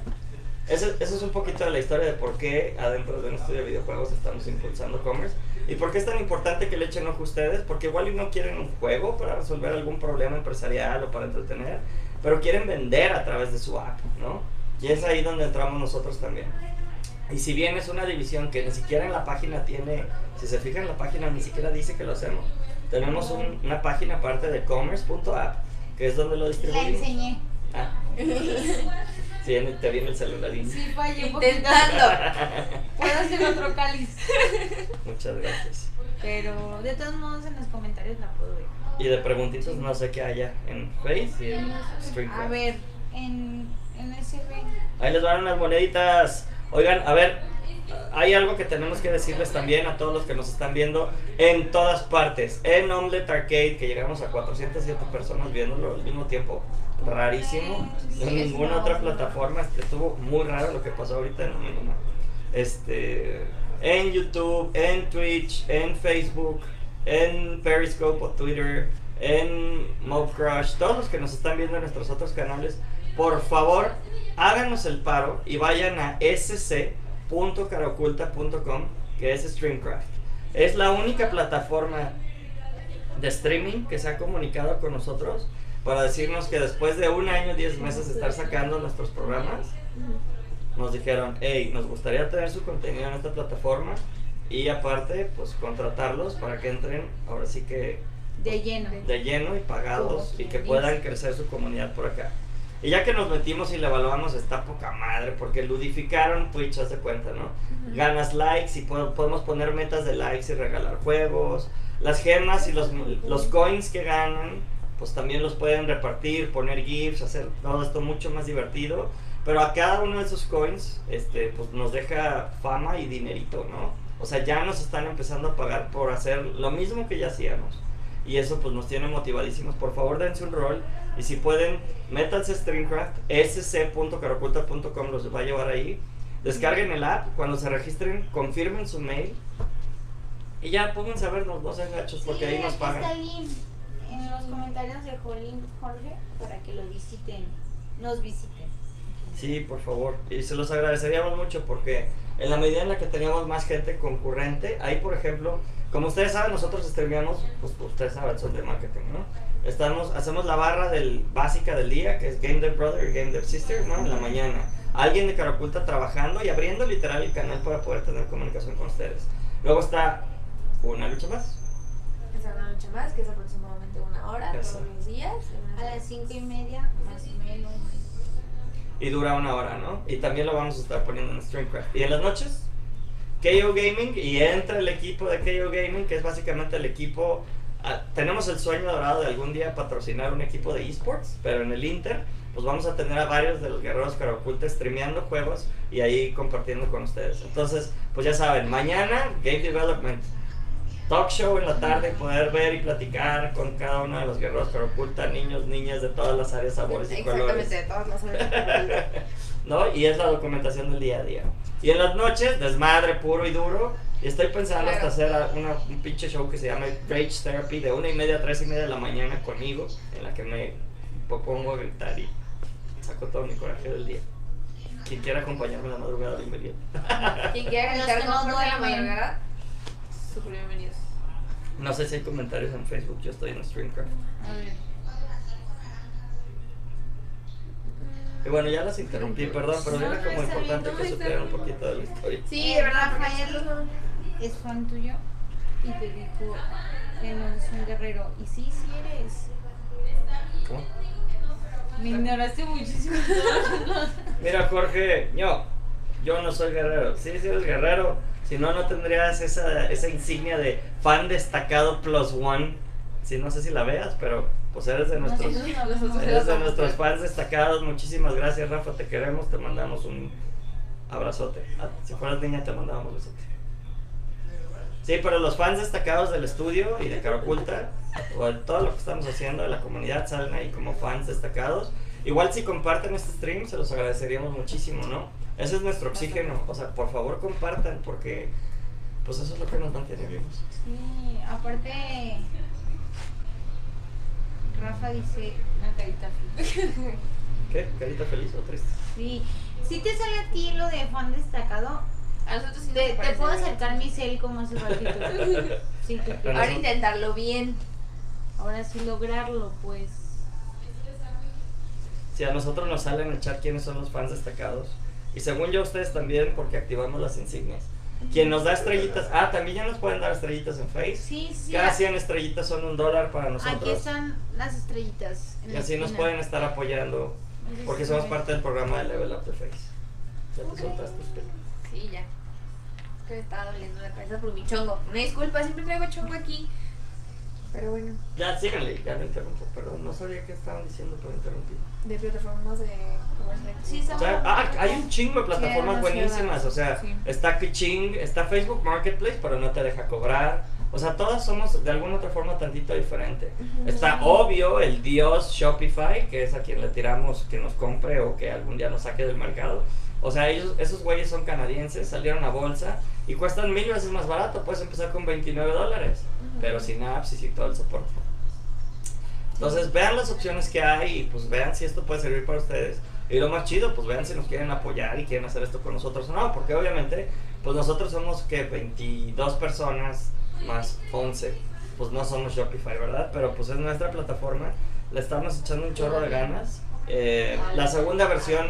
Eso, eso es un poquito de la historia de por qué adentro de un estudio de videojuegos estamos impulsando commerce. Y por qué es tan importante que le echen ojo a ustedes. Porque igual y no quieren un juego para resolver algún problema empresarial o para entretener. Pero quieren vender a través de su app, ¿no? Y es ahí donde entramos nosotros también. Y si bien es una división que ni siquiera en la página tiene, si se fijan en la página ni siquiera dice que lo hacemos. Tenemos un- una página aparte de commerce.app, que es donde lo La distribuimos. enseñé. Ah. Tiene, te viene el celularín. Sí, fallé. Intentando. Puedo hacer otro cáliz. Muchas gracias. Pero de todos modos en los comentarios la puedo ver. Y de preguntitos no sé qué haya en Face y en A Streamcraft. ver, en, en SB. Ahí les van unas moneditas. Oigan, a ver, hay algo que tenemos que decirles también a todos los que nos están viendo en todas partes. En Omelette Arcade, que llegamos a 407 personas viéndolo al mismo tiempo. Rarísimo. Sí, En ninguna una otra plataforma. Estuvo muy raro lo que pasó ahorita en. Este, en YouTube, en Twitch, en Facebook, en Periscope o Twitter, en Mob Crush, todos los que nos están viendo en nuestros otros canales, por favor, háganos el paro y vayan a sc.caraoculta.com, que es Streamcraft. Es la única plataforma de streaming que se ha comunicado con nosotros para decirnos que después de un año, 10 meses de estar sacando nuestros programas, nos dijeron, hey, nos gustaría tener su contenido en esta plataforma y aparte, pues contratarlos para que entren, ahora sí que De lleno. de lleno y pagados y que puedan crecer su comunidad por acá. Y ya que nos metimos y le evaluamos, está poca madre, porque ludificaron Twitch, haz de cuenta, ¿no? Ganas likes y po- podemos poner metas de likes y regalar juegos. Las gemas y los, los coins que ganan, pues también los pueden repartir, poner GIFs, hacer todo esto mucho más divertido. Pero a cada uno de esos coins, este, pues nos deja fama y dinerito, ¿no? O sea, ya nos están empezando a pagar por hacer lo mismo que ya hacíamos. Y eso pues nos tiene motivadísimos. Por favor, dense un rol. Y si pueden, métanse a Streamcraft, sc.caraculta.com los va a llevar ahí. Descarguen el app, cuando se registren, confirmen su mail. Y ya pónganse a vernos, no sean gachos, porque Sí, ahí nos está pagan. En los comentarios dejó el link Jorge para que lo visiten. Nos visiten. Sí, por favor. Y se los agradeceríamos mucho porque en la medida en la que teníamos más gente concurrente, ahí por ejemplo, como ustedes saben, nosotros streameamos, pues ustedes saben, son de marketing, ¿no? Estamos, hacemos la barra del, básica del día, que es Game Dev Brother y Game Dev Sister, ¿no? En la mañana. Alguien de Caraculta trabajando y abriendo literal el canal para poder tener comunicación con ustedes. Luego está una lucha más. Noche más, que es aproximadamente una hora Eso. todos los días. A las cinco y media, más o menos. y dura una hora, ¿no? Y también lo vamos a estar poniendo en StreamCraft. Y en las noches, KO Gaming y entra el equipo de KO Gaming, que es básicamente el equipo. ah, tenemos el sueño dorado de algún día patrocinar un equipo de esports, pero en el Inter, pues vamos a tener a varios de los guerreros Caraculta streameando juegos y ahí compartiendo con ustedes. Entonces, pues ya saben, mañana Game Development talk show en la tarde, poder ver y platicar con cada uno de los guerreros Caraculta, niños, niñas de todas las áreas, sabores y colores. Exactamente, de todas las horas. ¿no? Y es la documentación del día a día. Y en las noches, desmadre puro y duro. Y estoy pensando Claro. hasta hacer una, un pinche show que se llama Rage Therapy de una y media a tres y media de la mañana conmigo, en la que me pongo a gritar y saco todo mi coraje del día. Quien quiera acompañarme en la madrugada, bienvenido. Quien quiera gritar no Jorge a la madrugada, súper bienvenidos. No sé si hay comentarios en Facebook, yo estoy en Streamcraft. A ver. Y bueno, ya las interrumpí, perdón, pero No, era como importante no, que supieran un poquito de la historia. Sí, de verdad, Rafael es fan tuyo y te dijo que no eres un guerrero. Y sí, sí eres. ¿Cómo? Me ignoraste muchísimo. Mira, Jorge, yo, yo no soy guerrero. Sí, sí eres guerrero. Si no, no tendrías esa, esa insignia de fan destacado plus one. Sí, no sé si la veas, pero pues eres de nuestros, no eres de nuestros fans destacados. Muchísimas gracias, Rafa. Te queremos. Te mandamos un abrazote. Ah, Si fueras niña, te mandábamos besote. Sí, pero los fans destacados del estudio y de Caraculta, o de todo lo que estamos haciendo, de la comunidad, salen ahí como fans destacados. Igual si comparten este stream, se los agradeceríamos muchísimo, ¿no? Ese es nuestro oxígeno. O sea, por favor compartan, porque pues eso es lo que nos mantiene vivos. Sí, aparte. Rafa dice una carita feliz. ¿Qué? ¿Carita feliz o triste? Sí, sí te sale a ti lo de fan destacado. A nosotros sí Te, nos te puedo acercar mi cel como hace ratito. Sí. Ahora intentarlo bien. Ahora sí lograrlo, pues. Si a nosotros nos sale en el chat quiénes son los fans destacados. Y según yo, ustedes también, porque activamos las insignias. Quien nos da estrellitas. Ah, también ya nos pueden dar estrellitas en Face. Sí, sí. Cada a- 100 estrellitas son un dólar para nosotros. Aquí están las estrellitas. en Y así nos pueden estar apoyando Porque somos parte del programa de Level Up the Face. Ya te soltaste. Sí, ya. Es que me estaba doliendo la cabeza por mi chongo. Una disculpa, siempre traigo chongo aquí. Pero bueno, Ya, síganle, ya lo interrumpo. Perdón, no sabía qué estaban diciendo, pero interrumpí. de plataformas de Sí, O sea, ah, hay un chingo de plataformas Sí, buenísimas. O sea, Sí. está Kiching, está Facebook Marketplace, pero no te deja cobrar. O sea, todas somos de alguna otra forma tantito diferente. Está obvio el dios Shopify, que es a quien le tiramos que nos compre o que algún día nos saque del mercado. O sea, ellos, esos güeyes son canadienses, salieron a bolsa y cuestan mil veces más barato. Puedes empezar con 29 dólares, pero sin apps y sin todo el soporte. Entonces, vean las opciones que hay y pues vean si esto puede servir para ustedes. Y lo más chido, pues vean si nos quieren apoyar y quieren hacer esto con nosotros o no, porque obviamente, pues nosotros somos que 22 personas más 11, pues no somos Shopify, ¿verdad? Pero pues es nuestra plataforma, le estamos echando un chorro de ganas. Eh, la segunda versión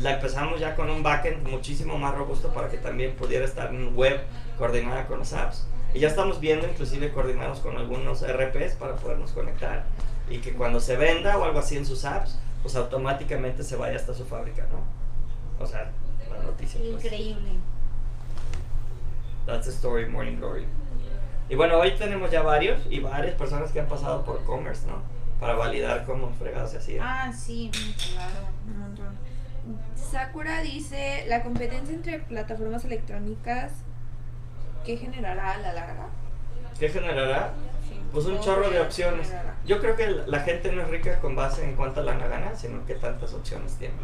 la empezamos ya con un backend muchísimo más robusto para que también pudiera estar en web coordinada con las apps. Y ya estamos viendo inclusive coordinados con algunos RPs para podernos conectar y que cuando se venda o algo así en sus apps, pues automáticamente se vaya hasta su fábrica, ¿no? O sea, la noticia. pues. Increíble. That's the story, Morning Glory. Y bueno, hoy tenemos ya varios y varias personas que han pasado por Commerce, ¿no? Para validar cómo fregados se hacía. Ah, sí. Claro, un montón. Sakura dice, la competencia entre plataformas electrónicas, ¿qué generará a la larga? ¿Qué generará? Pues un ¿O chorro de opciones. Yo creo que la gente no es rica con base en cuánta lana gana, sino que tantas opciones tiene.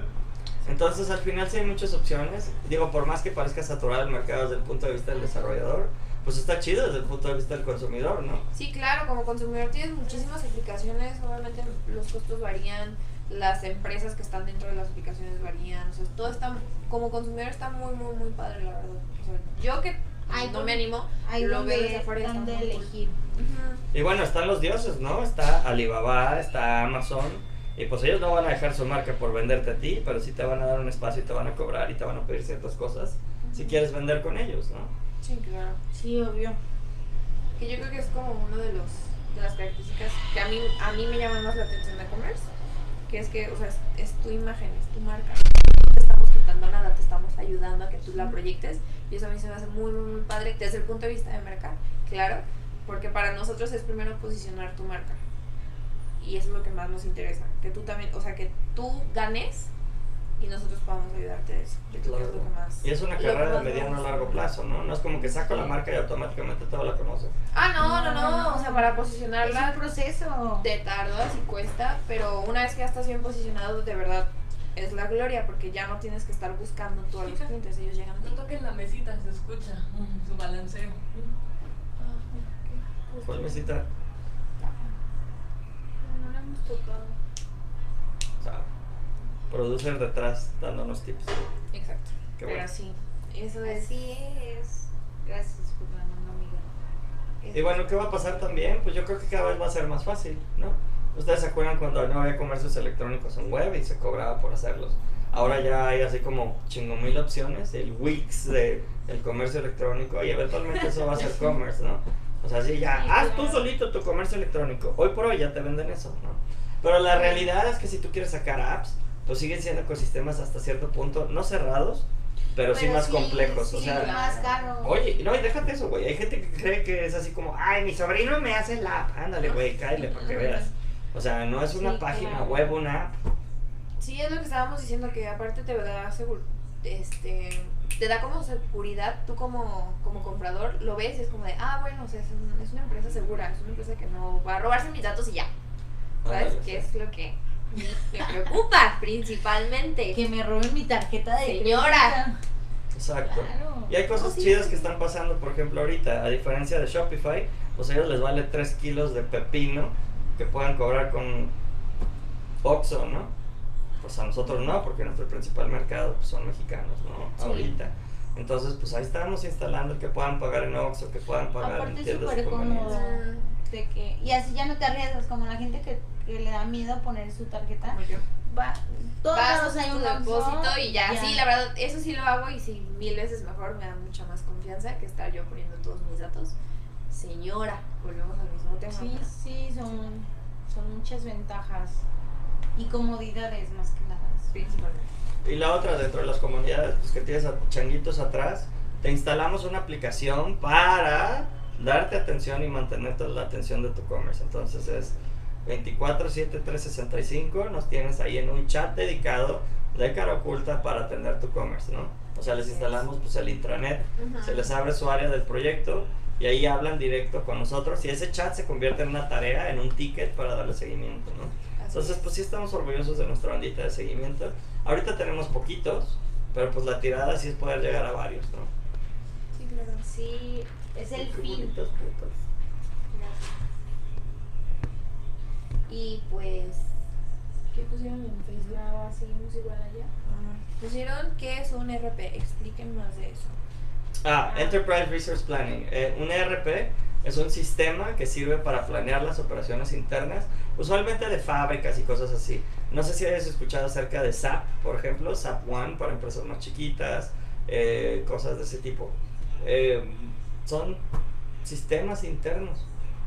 Entonces, al final, sí hay muchas opciones. Digo, por más que parezca saturado el mercado desde el punto de vista del desarrollador, pues está chido desde el punto de vista del consumidor, ¿no? Sí, claro, como consumidor tienes muchísimas aplicaciones, obviamente los costos varían, las empresas que están dentro de las aplicaciones varían, o sea, todo está, como consumidor está muy, muy, muy padre, la verdad. O sea, yo que Hay no me animo, Hay lo donde, veo desde afuera donde elegir. Y bueno, están los dioses, ¿no? Está Alibaba, está Amazon. Y pues ellos no van a dejar su marca por venderte a ti, pero sí te van a dar un espacio y te van a cobrar y te van a pedir ciertas cosas si quieres vender con ellos, ¿no? Sí, claro. Sí, obvio. Que yo creo que es como uno de los de las características que a mí a mí me llaman más la atención de commerce, que es que, o sea, es, es tu imagen, es tu marca. Estamos nada, te estamos ayudando a que tú la proyectes y eso a mí se me hace muy muy, muy padre desde el punto de vista de marca, claro, porque para nosotros es primero posicionar tu marca. Y eso es lo que más nos interesa, que tú también, o sea, que tú ganes y nosotros podamos ayudarte de eso. Yo creo que es lo que más Y es una carrera de mediano a largo plazo, ¿no? No es como que saco la marca y automáticamente todo la conoce. Ah, no, no, no, No. o sea, para Es posicionarla un proceso. te tardas y cuesta, pero una vez que ya estás bien posicionado, de verdad es la gloria, porque ya no tienes que estar buscando tú a los clientes, ellos llegan a ti. No toquen la mesita, se escucha su balanceo. ¿Cuál mesita? No la hemos tocado. O sea, producer detrás dándonos tips. Exacto. Qué pero bueno. sí, eso es. Así es. Gracias por la mano, amiga. Y bueno, ¿qué va a pasar también? Pues yo creo que cada vez va a ser más fácil, ¿no? Ustedes se acuerdan cuando no había comercios electrónicos en web y se cobraba por hacerlos. Ahora ya hay así como chingo mil opciones, el Wix de el comercio electrónico y eventualmente eso va a ser commerce, ¿no? O sea, sí, ya, Sí, haz tú solito tu comercio electrónico. Hoy por hoy ya te venden eso, ¿no? Pero la realidad es que si tú quieres sacar apps, pues siguen siendo ecosistemas hasta cierto punto, no cerrados, pero, sí más complejos. o sí, sea, más caro. Oye, no, y déjate eso, güey. Hay gente que cree que es así como, ay, mi sobrino me hace la app. Ándale, güey, cállale para que veas. O sea, no es una Sí, página claro. web, una app. Sí, es lo que estábamos diciendo, que aparte te da segur- este te da como seguridad, tú como, como comprador lo ves y es como de, ah, bueno, o sea, es, un- es una empresa segura, es una empresa que no va a robarse mis datos y ya. ¿Sabes? Que es lo que me preocupa principalmente. Que me roben mi tarjeta de Señora. Exacto. Claro. Y hay cosas No, sí, chidas sí, que están pasando, por ejemplo, ahorita, a diferencia de Shopify, pues a ellos les vale 3 kilos de pepino que puedan cobrar con Oxxo, ¿no? Pues a nosotros no, porque nuestro principal mercado pues, son mexicanos, ¿no? Sí. Ahorita. Entonces, pues ahí estamos instalando que puedan pagar en Oxxo, que puedan pagar Aparte en tiendas de conveniencia. que, y así ya no te arriesgas, como la gente que, que le da miedo poner su tarjeta. Va, todos Vas a tu depósito y ya. Sí, la verdad, eso sí lo hago y sí, mil veces mejor, me da mucha más confianza que estar yo poniendo todos mis datos. Señora, volvemos al mismo tema. Sí, sí, son, son muchas ventajas. y comodidades más que nada. Principalmente. Y la otra, dentro de las comunidades pues, que tienes a changuitos atrás, te instalamos una aplicación para darte atención y mantener toda la atención de tu commerce. Entonces es 24-7-365, nos tienes ahí en un chat dedicado de cara oculta para atender tu commerce, ¿no? O sea, les instalamos pues el intranet, Ujú. se les abre su área del proyecto y ahí hablan directo con nosotros y ese chat se convierte en una tarea, en un ticket para darle seguimiento, ¿no? Entonces, es. pues sí estamos orgullosos de nuestra bandita de seguimiento. Ahorita tenemos poquitos, pero pues la tirada sí es poder llegar a varios, ¿no? Sí, claro. Sí, es el Qué fin. putas. Y pues, ¿qué pusieron en Facebook? Nada, seguimos igual allá. Pusieron que es un RP, expliquen más de eso. Ah, Enterprise Resource Planning. Eh, un ERP es un sistema que sirve para planear las operaciones internas, usualmente de fábricas y cosas así. No sé si hayas escuchado acerca de SAP, por ejemplo, SAP One para empresas más chiquitas, eh, cosas de ese tipo. Eh, son sistemas internos.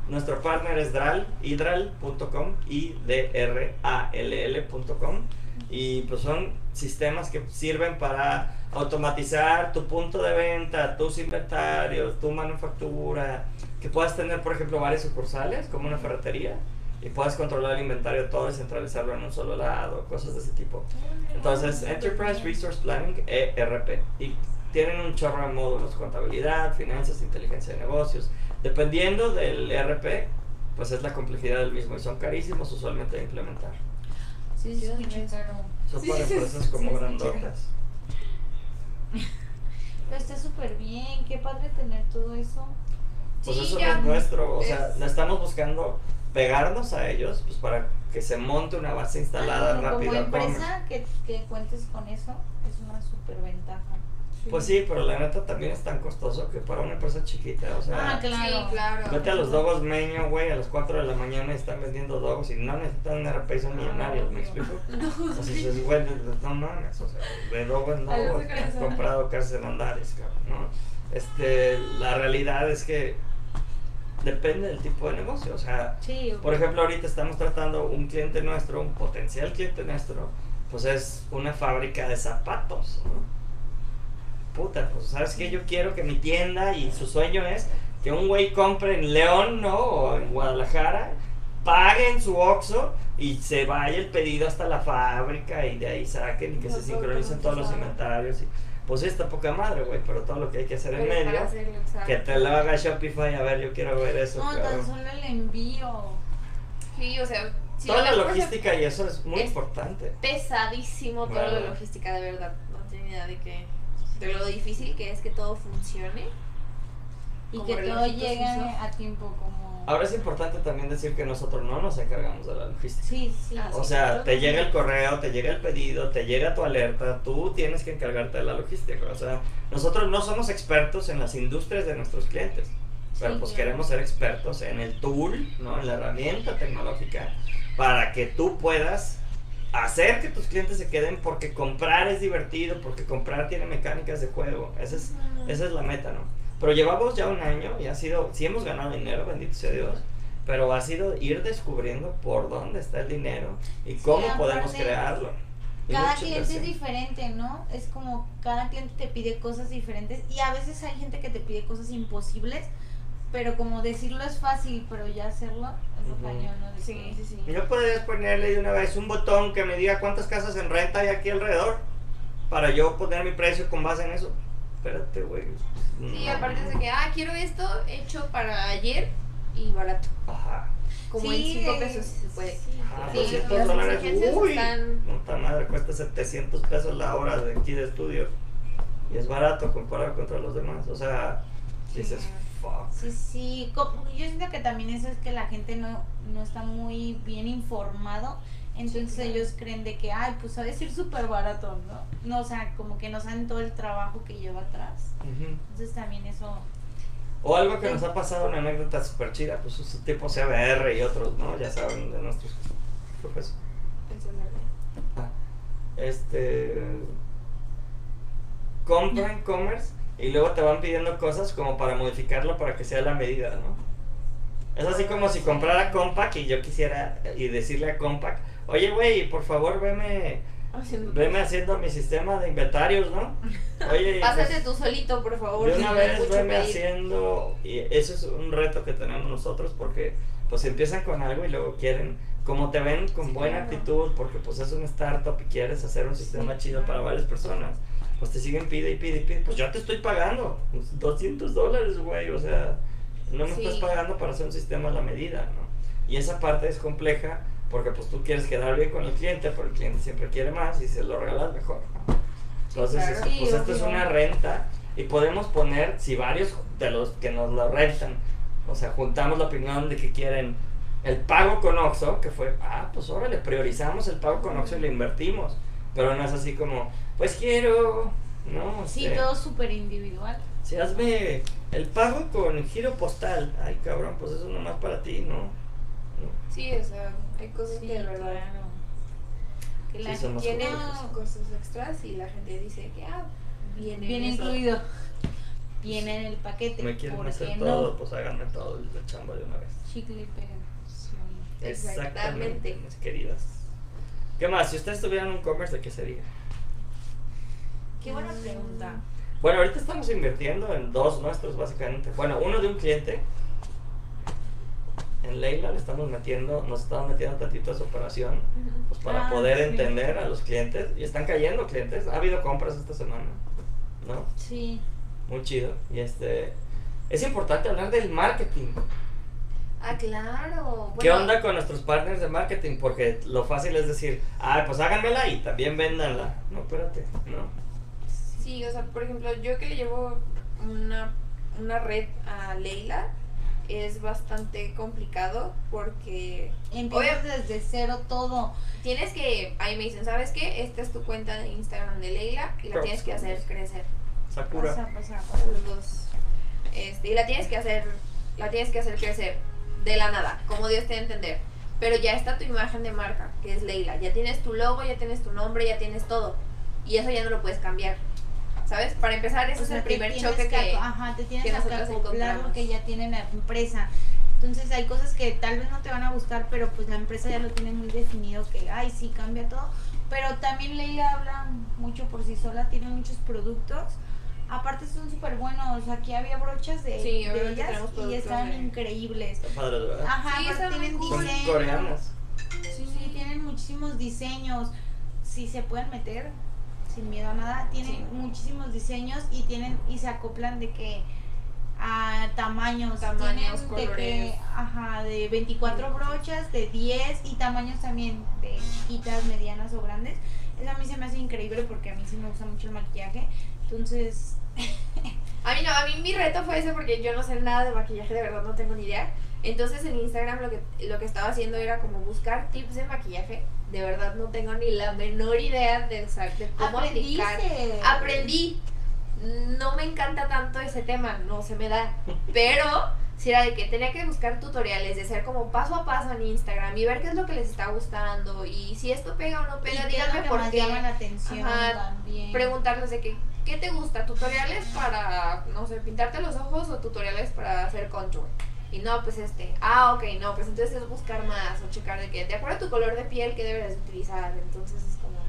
Nuestro partner es Dral, idral.com, i d r a l l.com y pues son sistemas que sirven para automatizar tu punto de venta, tus inventarios, tu manufactura, que puedas tener por ejemplo varias sucursales como una ferretería y puedas controlar el inventario todo y centralizarlo en un solo lado, cosas de ese tipo. Entonces, Enterprise Resource Planning, ERP. Y tienen un chorro de módulos, contabilidad, finanzas, inteligencia de negocios. Dependiendo del ERP, pues es la complejidad del mismo y son carísimos usualmente de implementar. Sí, Sí, sí. Son para sí, empresas sí, como sí, grandotas. Pero está súper bien, qué padre tener todo eso. Pues Sí, eso ya. no es nuestro, o sea, Es- no estamos buscando pegarnos a ellos pues para que se monte una base instalada Ah, rápida. Como empresa que, que cuentes con eso es una súper ventaja. Pues sí, pero la neta también es tan costoso que para una empresa chiquita, o sea, Ah, claro. Sí, claro. vete a los dogos meño, güey, a las 4 de la mañana y están vendiendo dogos y no necesitan un RP son millonarios, ¿me explico? O sea, dices, güey, no mames, o sea, de dogo en A los dogo, de he cabeza. comprado casas en Andares, cabrón, ¿no? Este, la realidad es que depende del tipo de negocio, o sea, Sí, por ejemplo, ahorita estamos tratando un cliente nuestro, un potencial cliente nuestro, pues es una fábrica de zapatos, ¿no? Puta, pues sabes que yo quiero que mi tienda y su sueño es que un güey compre en León, ¿no? O en Guadalajara, pague en su Oxxo y se vaya el pedido hasta la fábrica y de ahí saquen y que No, se todo sincronicen todos los inventarios. Y, pues sí, está poca madre, güey, pero todo lo que hay que hacer en Pero medio, hacerlo, que te lo haga Shopify, a ver, yo quiero ver eso. no, cabrón. tan solo el envío. Sí, o sea, si Toda la logística y eso es muy es- importante. pesadísimo todo Bueno. lo de logística, de verdad. No ni idea de que de lo difícil que es que todo funcione. Y que todo llegue a tiempo como... Ahora es importante también decir que nosotros no nos encargamos de la logística. Sí, sí. Ah, O sí, sea, te llega el correo, te llega el pedido, te llega tu alerta, tú tienes que encargarte de la logística. O sea, nosotros no somos expertos en las industrias de nuestros clientes, pero Sí, pues claro. queremos ser expertos en el tool, ¿no? en la herramienta tecnológica, para que tú puedas hacer que tus clientes se queden porque comprar es divertido, porque comprar tiene mecánicas de juego. Esa es, esa es la meta, ¿no? Pero llevamos ya un año y ha sido, sí hemos ganado dinero, bendito sea Dios, pero ha sido ir descubriendo por dónde está el dinero y cómo podemos crearlo. Y Cada cliente es diferente, ¿no? Es como cada cliente te pide cosas diferentes y a veces hay gente que te pide cosas imposibles, pero como decirlo es fácil, pero ya hacerlo es lo Ujú. cañón, ¿no? De Sí, sí, sí. Y no podrías ponerle de una vez un botón que me diga cuántas casas en renta hay aquí alrededor para yo poner mi precio con base en eso. Espérate, güey. Sí, No. aparte de que, ah, quiero esto hecho para ayer y barato. Ajá. Como Sí, en 5 eh, pesos si se puede. sí, Ah, Sí, 200 las dólares. Uy, están- puta madre, cuesta 700 pesos la hora de aquí de estudio. Y es barato comparado contra los demás. O sea, dices, fuck. Sí, sí, yo siento que también eso es que la gente no, no está muy bien informado, entonces claro. ellos creen de que, ay, pues ha de ser súper barato, ¿no? No, o sea, como que no saben todo el trabajo que lleva atrás, entonces también eso... O algo que nos ha pasado, una anécdota súper chida, pues es tipo CBR y otros, ¿no? Ya saben, de nuestros profesores. Ah, este. Compran commerce y luego te van pidiendo cosas como para modificarlo para que sea la medida, ¿no? Es así como si comprara Compaq y yo quisiera y decirle a Compaq, oye, güey, por favor, veme, Haciendo- veme haciendo mi sistema de inventarios, ¿no? Oye, Pásate pues, tú solito, por favor. de una vez veme pedir. haciendo, y eso es un reto que tenemos nosotros porque pues empiezan con algo y luego quieren, como te ven con Sí, buena claro. actitud, porque pues es un startup y quieres hacer un sistema chido para varias personas, pues te siguen pide y pide y pide, pues ya te estoy pagando, pues, 200 dólares, güey, o sea, no me Sí. estás pagando para hacer un sistema a la medida, ¿no? Y esa parte es compleja porque pues tú quieres quedar bien con el cliente, pero el cliente siempre quiere más y se lo regalas mejor, ¿no? Entonces, claro. es- pues esto es una renta y podemos poner, si varios de los que nos lo rentan, o sea, juntamos la opinión de que quieren el pago con Oxxo, que fue, ah, pues órale, priorizamos el pago con Oxxo y le invertimos, pero no es así como, pues quiero, no, Sí, todo súper individual. si hazme el pago con giro postal, ay cabrón, pues eso nomás para ti, ¿no? No. Sí, o sea, hay cosas Sí, que de verdad claro. Que la Sí, gente no- sus cosas extras y la gente dice que, ah, viene Viene incluido. Viene en el paquete. Me quieren ¿por hacer qué todo, no? pues háganme todo la chamba de una vez. Chicle y. Exactamente. mis queridas. ¿Qué más? Si ustedes tuvieran un commerce, ¿de qué sería? Qué buena pregunta. Bueno, ahorita estamos invirtiendo en dos nuestros, básicamente. Bueno, uno de un cliente. En Leila le estamos metiendo, nos estamos metiendo tantito a su operación, pues para Ah, poder sí. entender a los clientes. Y están cayendo clientes. Ha habido compras esta semana, ¿no? Sí. Muy chido. Y este. Es importante hablar del marketing. Ah, claro. ¿Qué onda con nuestros partners de marketing? Porque lo fácil es decir, ah, pues háganmela y también véndanla. No, espérate, no. Sí, o sea, por ejemplo, yo que le llevo una, una red a Leila, es bastante complicado porque Empiezas Obvio. desde cero todo. tienes que, ahí me dicen, ¿sabes qué? Esta es tu cuenta de Instagram de Leila y la tienes que hacer crecer. Sakura. Pasa, pasa, Para los dos. Este, y la tienes que hacer, la tienes que hacer crecer de la nada, como Dios te entender. Pero ya está tu imagen de marca, que es Leila. Ya tienes tu logo, ya tienes tu nombre, ya tienes todo. Y eso ya no lo puedes cambiar. ¿Sabes? Para empezar, ese O es sea, el te primer choque que... aco- Ajá, te tienes que que nosotros acoplar lo que ya tiene la empresa. Entonces hay cosas que tal vez no te van a gustar, pero pues la empresa ya lo tiene muy definido que, ay, sí, cambia todo. Pero también Leila habla mucho por sí sola, tiene muchos productos. Aparte son súper buenos, aquí había brochas de, Sí, de ellas y estaban de- increíbles. Está padre, ¿verdad? Ajá, Sí, aparte están tienen cool. Son diseños. coreanas. Sí, sí, tienen muchísimos diseños. Si se pueden meter sin miedo a nada, tienen Sí. muchísimos diseños y tienen y se acoplan de que a tamaños, Tamaños, tienen de que colores. ajá, de 24 brochas, de 10 y tamaños también de chiquitas, medianas o grandes. Eso a mí se me hace increíble porque a mí sí me gusta mucho el maquillaje. Entonces, A mí no, a mí mi reto fue ese porque yo no sé nada de maquillaje, de verdad no tengo ni idea. Entonces en Instagram lo que, lo que estaba haciendo era como buscar tips de maquillaje. De verdad no tengo ni la menor idea de, usar, de cómo aplicar. aprendiste. Aprendí. No me encanta tanto ese tema, no se me da. Pero si era de que tenía que buscar tutoriales, de ser como paso a paso en Instagram y ver qué es lo que les está gustando. Y si esto pega o no pega, qué díganme por qué llama la atención Ajá, también. preguntarles de que, ¿qué te gusta? ¿Tutoriales para, no sé, pintarte los ojos o tutoriales para hacer contour? Y no, pues este, ah, ok, no, pues entonces es buscar más o checar de que, de acuerdo a tu color de piel, ¿qué debes utilizar? Entonces es como...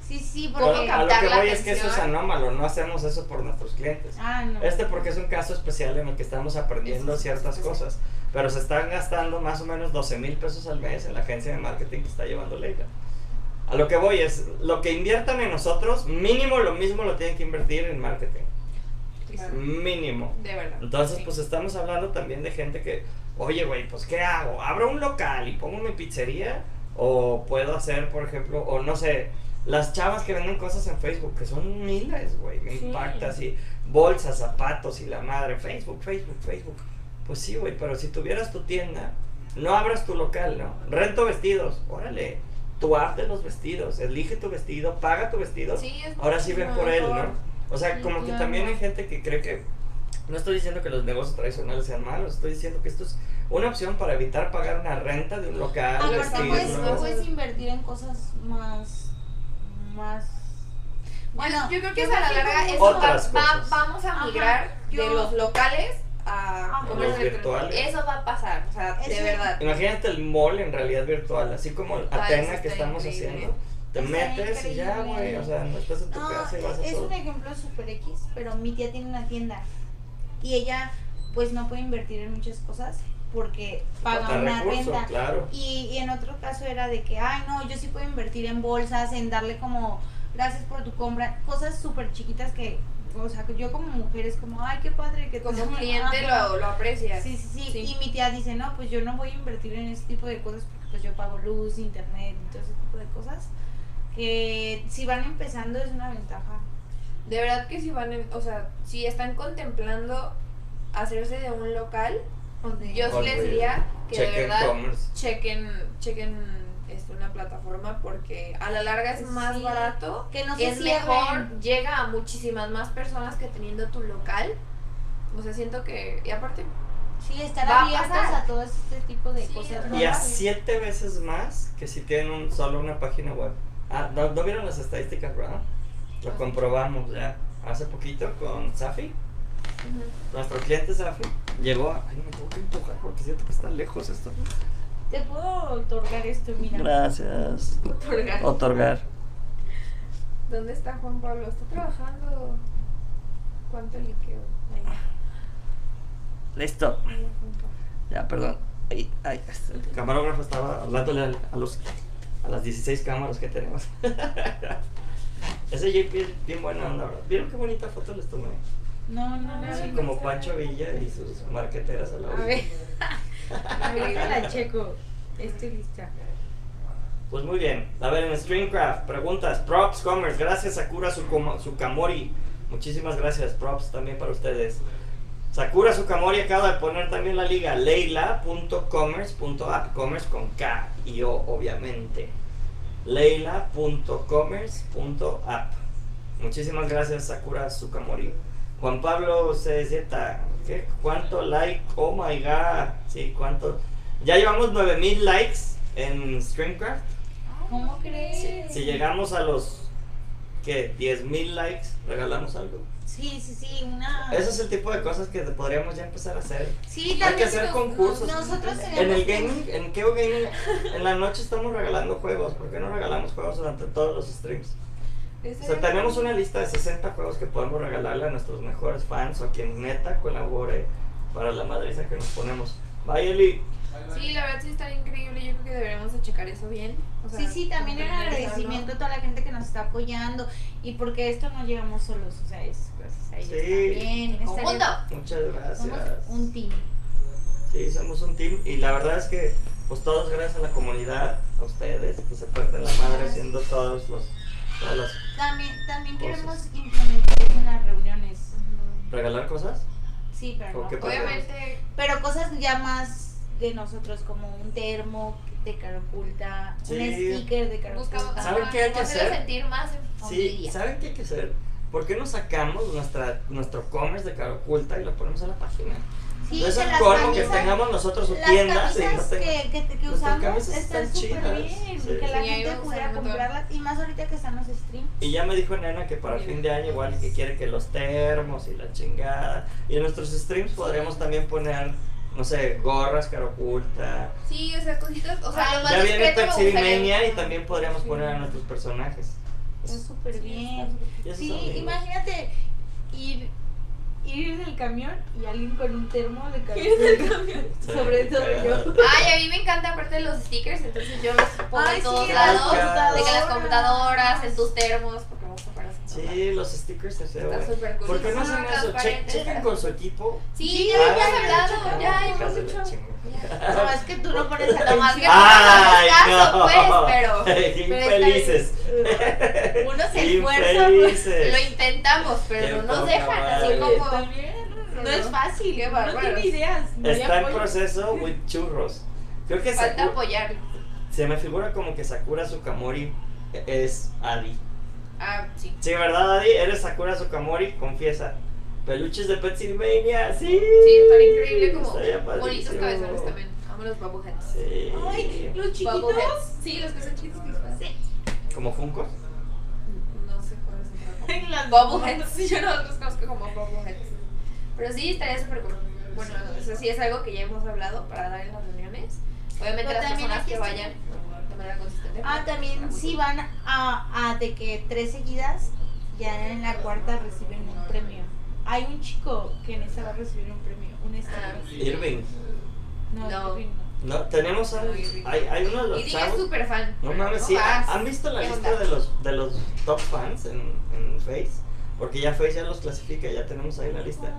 Sí, sí, ¿Cómo porque a lo captar que la voy es que eso es anómalo, no hacemos eso por nuestros clientes. Ah, no. Este porque es un caso especial en el que estamos aprendiendo ciertas cosas, pero se están gastando más o menos 12 mil pesos al mes en la agencia de marketing que está llevando Leila. A lo que voy es, lo que inviertan en nosotros, mínimo lo mismo lo tienen que invertir en marketing. Mínimo. De verdad. Entonces, Sí. pues estamos hablando también de gente que, oye, güey, pues ¿qué hago? ¿Abro un local y pongo mi pizzería? ¿O puedo hacer, por ejemplo, o no sé, las chavas que venden cosas en Facebook, que son miles, güey, me Sí. impacta así, bolsas, zapatos y la madre, Facebook, Facebook, Facebook. Pues sí, güey, pero si tuvieras tu tienda, no abras tu local, ¿no? Rento vestidos, órale, tu app de los vestidos, elige tu vestido, paga tu vestido, Sí, ahora sí ven por él. ¿no? O sea, como que también hay gente que cree que no estoy diciendo que los negocios tradicionales sean malos, estoy diciendo que esto es una opción para evitar pagar una renta de un local. Aparte Exacto. puedes, vestirlo. puedes invertir en cosas más más bueno yo creo que yo a la larga eso va, va- vamos a Ajá, migrar yo- de los locales a Ah, comercio virtuales. Eso va a pasar, o sea, de verdad. Imagínate el mall en realidad virtual, así como Atena que estamos increíble. haciendo. Te metes y ya, güey, o sea, no estás en tu No, casa y vas a es todo. un ejemplo super X, pero mi tía tiene una tienda y ella pues no puede invertir en muchas cosas porque paga Falta una renta. claro. Y, y en otro caso era de que, ay, no, yo sí puedo invertir en bolsas, en darle como, gracias por tu compra, cosas súper chiquitas que, o sea, que yo como mujer es como, ay, qué padre que Como cliente lo, lo aprecias. Sí, sí, sí, Sí. Y mi tía dice, no, pues yo no voy a invertir en ese tipo de cosas porque pues yo pago luz, internet y todo ese tipo de cosas. Que si van empezando es una ventaja. De verdad que si van, en- o sea, si están contemplando hacerse de un local, yo sí les diría que de verdad commerce. chequen, chequen este, una plataforma porque a la larga es más Sí. barato, Que no es mejor, llega a muchísimas más personas que teniendo tu local. O sea, siento que, y aparte, Sí, estar Va a abiertas pasar. a todo este tipo de Sí, cosas. Y a siete veces más que si tienen un- solo una página web. Ah, ¿no, no vieron las estadísticas, verdad? Lo comprobamos ya hace poquito con Safi. Nuestro cliente Safi llegó a... Ay, no me tengo que empujar porque siento que está lejos esto. Te puedo otorgar esto, mira. Gracias. otorgar. Otorgar. ¿Dónde está Juan Pablo? Está trabajando. ¿Cuánto le quedó? Ahí. Listo. Ahí, Juan Pablo. Ya, perdón. Ay, este, el camarógrafo estaba hablándole al- a, los, a las 16 cámaras que tenemos. Ese JP es bien buena onda, ¿verdad? ¿Vieron qué bonita foto les tomé? No, no, no. Así no. como Pancho Villa y sus marqueteras a la A ver. Ahorita la checo. Estoy lista. Pues muy bien. A ver, en Streamcraft, preguntas. Props Commerce, gracias Sakura Sukamori. Muchísimas gracias, props también para ustedes. Sakura Sukamori acaba de poner también la liga leila.commerce.app, commerce con K y O, obviamente. leila.commerce.app. Muchísimas gracias, Sakura Sukamori. Juan Pablo CZ, ¿qué? ¿Cuánto like? Oh my god. Sí, ¿cuánto? Ya llevamos 9000 likes en Streamcraft. ¿Cómo crees? Si llegamos a los ¿qué? 10.000 likes, regalamos algo. Sí, sí, sí, una. Ese es el tipo de cosas que podríamos ya empezar a hacer. Sí, Hay que hacer concursos. Nosotros En el gaming, en Keo Gaming, en la noche estamos regalando juegos. ¿Por qué no regalamos juegos durante todos los streams? O sea, tenemos una lista de 60 juegos que podemos regalarle a nuestros mejores fans o a quien neta colabore para la madriza que nos ponemos. Bye, Eli. Sí, la verdad sí está increíble. Yo creo que deberíamos de checar eso bien. O sea, Sí, sí, también un agradecimiento a toda la gente que nos está apoyando y porque esto no llegamos solos, o sea, es gracias a ellos Sí. también. Conjunto. Muchas gracias. Somos un team. Sí, somos un team y la verdad es que pues todos gracias a la comunidad, a ustedes que se parten la madre haciendo todos los todas las También, también Cosas. queremos implementar en las reuniones. regalar cosas. Sí, pero. Obviamente, Pero cosas ya más de nosotros, como un termo de cara oculta, un Sí. sticker de cara oculta. ¿Saben qué hay que hacer? sentir más en Sí. ¿saben qué hay que hacer? ¿Por qué no sacamos nuestra, nuestro commerce de cara oculta y lo ponemos en la página? Sí, no es el las colmo que tengamos nosotros su Las tienda no camisas que, que, que usamos están súper chidas. bien, Sí. que la gente pudiera un comprarlas y más ahorita que están los streams. Y ya me dijo Nena que para fin de año igual que quiere que los termos y la chingada. Y en nuestros streams podríamos también poner, no sé, gorras, cara oculta. Sí, o sea, cositas. O sea, Ay, lo más Ya viene discreto me Pepsi gustaría. Mania y también podríamos poner a nuestros personajes. Está súper bien. Eso Sí, imagínate ir, ir en el camión y alguien con un termo de cara Ir en el camión. Sobre todo yo. Ay, a mí me encanta aparte de los stickers, entonces yo los pongo Ay, en todos sí, lados. De que las computadoras. computadoras, en tus termos, para eso. Sí, los stickers se Está ven. súper cool. ¿Por qué no hacen eso? Che- chequen con su equipo. Sí, Sí, ya hemos hablado, ya hemos dicho. No, es que tú no pones Lo más que. ¡Ay, no hacemos no! caso, pues, pero ¡Qué pero infelices! Uno se esfuerza, Infelices. lo intentamos, pero no nos dejan, así como... No es fácil, Qué no tiene ideas. Está en proceso with churros. Creo que Falta Sakura- apoyar. se me figura como que Sakura Sukamori es Adi. Ah, sí. Sí, ¿verdad, Adi? Eres Sakura Sukamori, confiesa. Peluches de Pennsylvania, sí. Sí, está increíble como Estaría bonitos cabezones también. Amo los bubbleheads. Sí. Ay, los chiquitos. Sí, los que son chiquitos. Sí. ¿Como Funko? No sé cuáles son. Las Bubbleheads. Sí, yo no los conozco como bubbleheads. Pero sí, estaría súper cool. bueno, eso sí es algo que ya hemos hablado para dar en las reuniones. Obviamente Pero las también personas que vayan de manera consistente. Ah, también si van a, a de que tres seguidas, ya en la cuarta reciben un premio. Hay un chico que en esta va a recibir un premio, un Ah. Irving. No, No. Irving no. No, tenemos a, hay, hay uno de los chavos. es súper fan. No mames, ¿no? sí. ¿Han visto la ¿Qué lista de los, de los top fans en, en Face? Porque ya Face ya los clasifica, ya tenemos ahí la lista.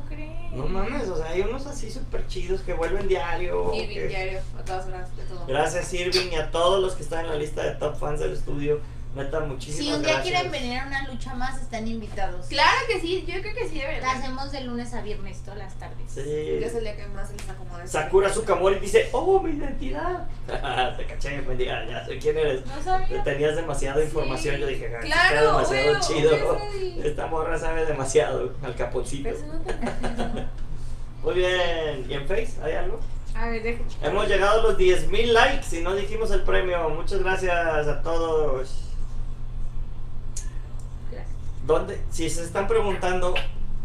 No mames, o sea, hay unos así súper chidos que vuelven diario. Irving que- diario, a todas horas, de todo. Gracias Irving y a todos los que están en la lista de top fans del estudio. Neta, muchísimas Si un día gracias. quieren venir a una lucha más, están invitados. Claro que sí, yo creo que sí La deberían. hacemos de lunes a viernes todas las tardes. Sí. Que es el día que más se les acomoda. Sakura Sukamori dice, oh, mi identidad. Te caché, mendiga, ya sé quién eres. No sabía. Tenías demasiada Sí. información, yo dije, "Ah, Claro, está demasiado obvio, chido. Esta morra sabe demasiado, al caponcito. Pero eso no te- Muy bien, ¿y en Face hay algo? A ver, checar. Hemos llegado a los 10.000 likes y no dijimos el premio. Muchas gracias a todos. ¿Dónde? Si se están preguntando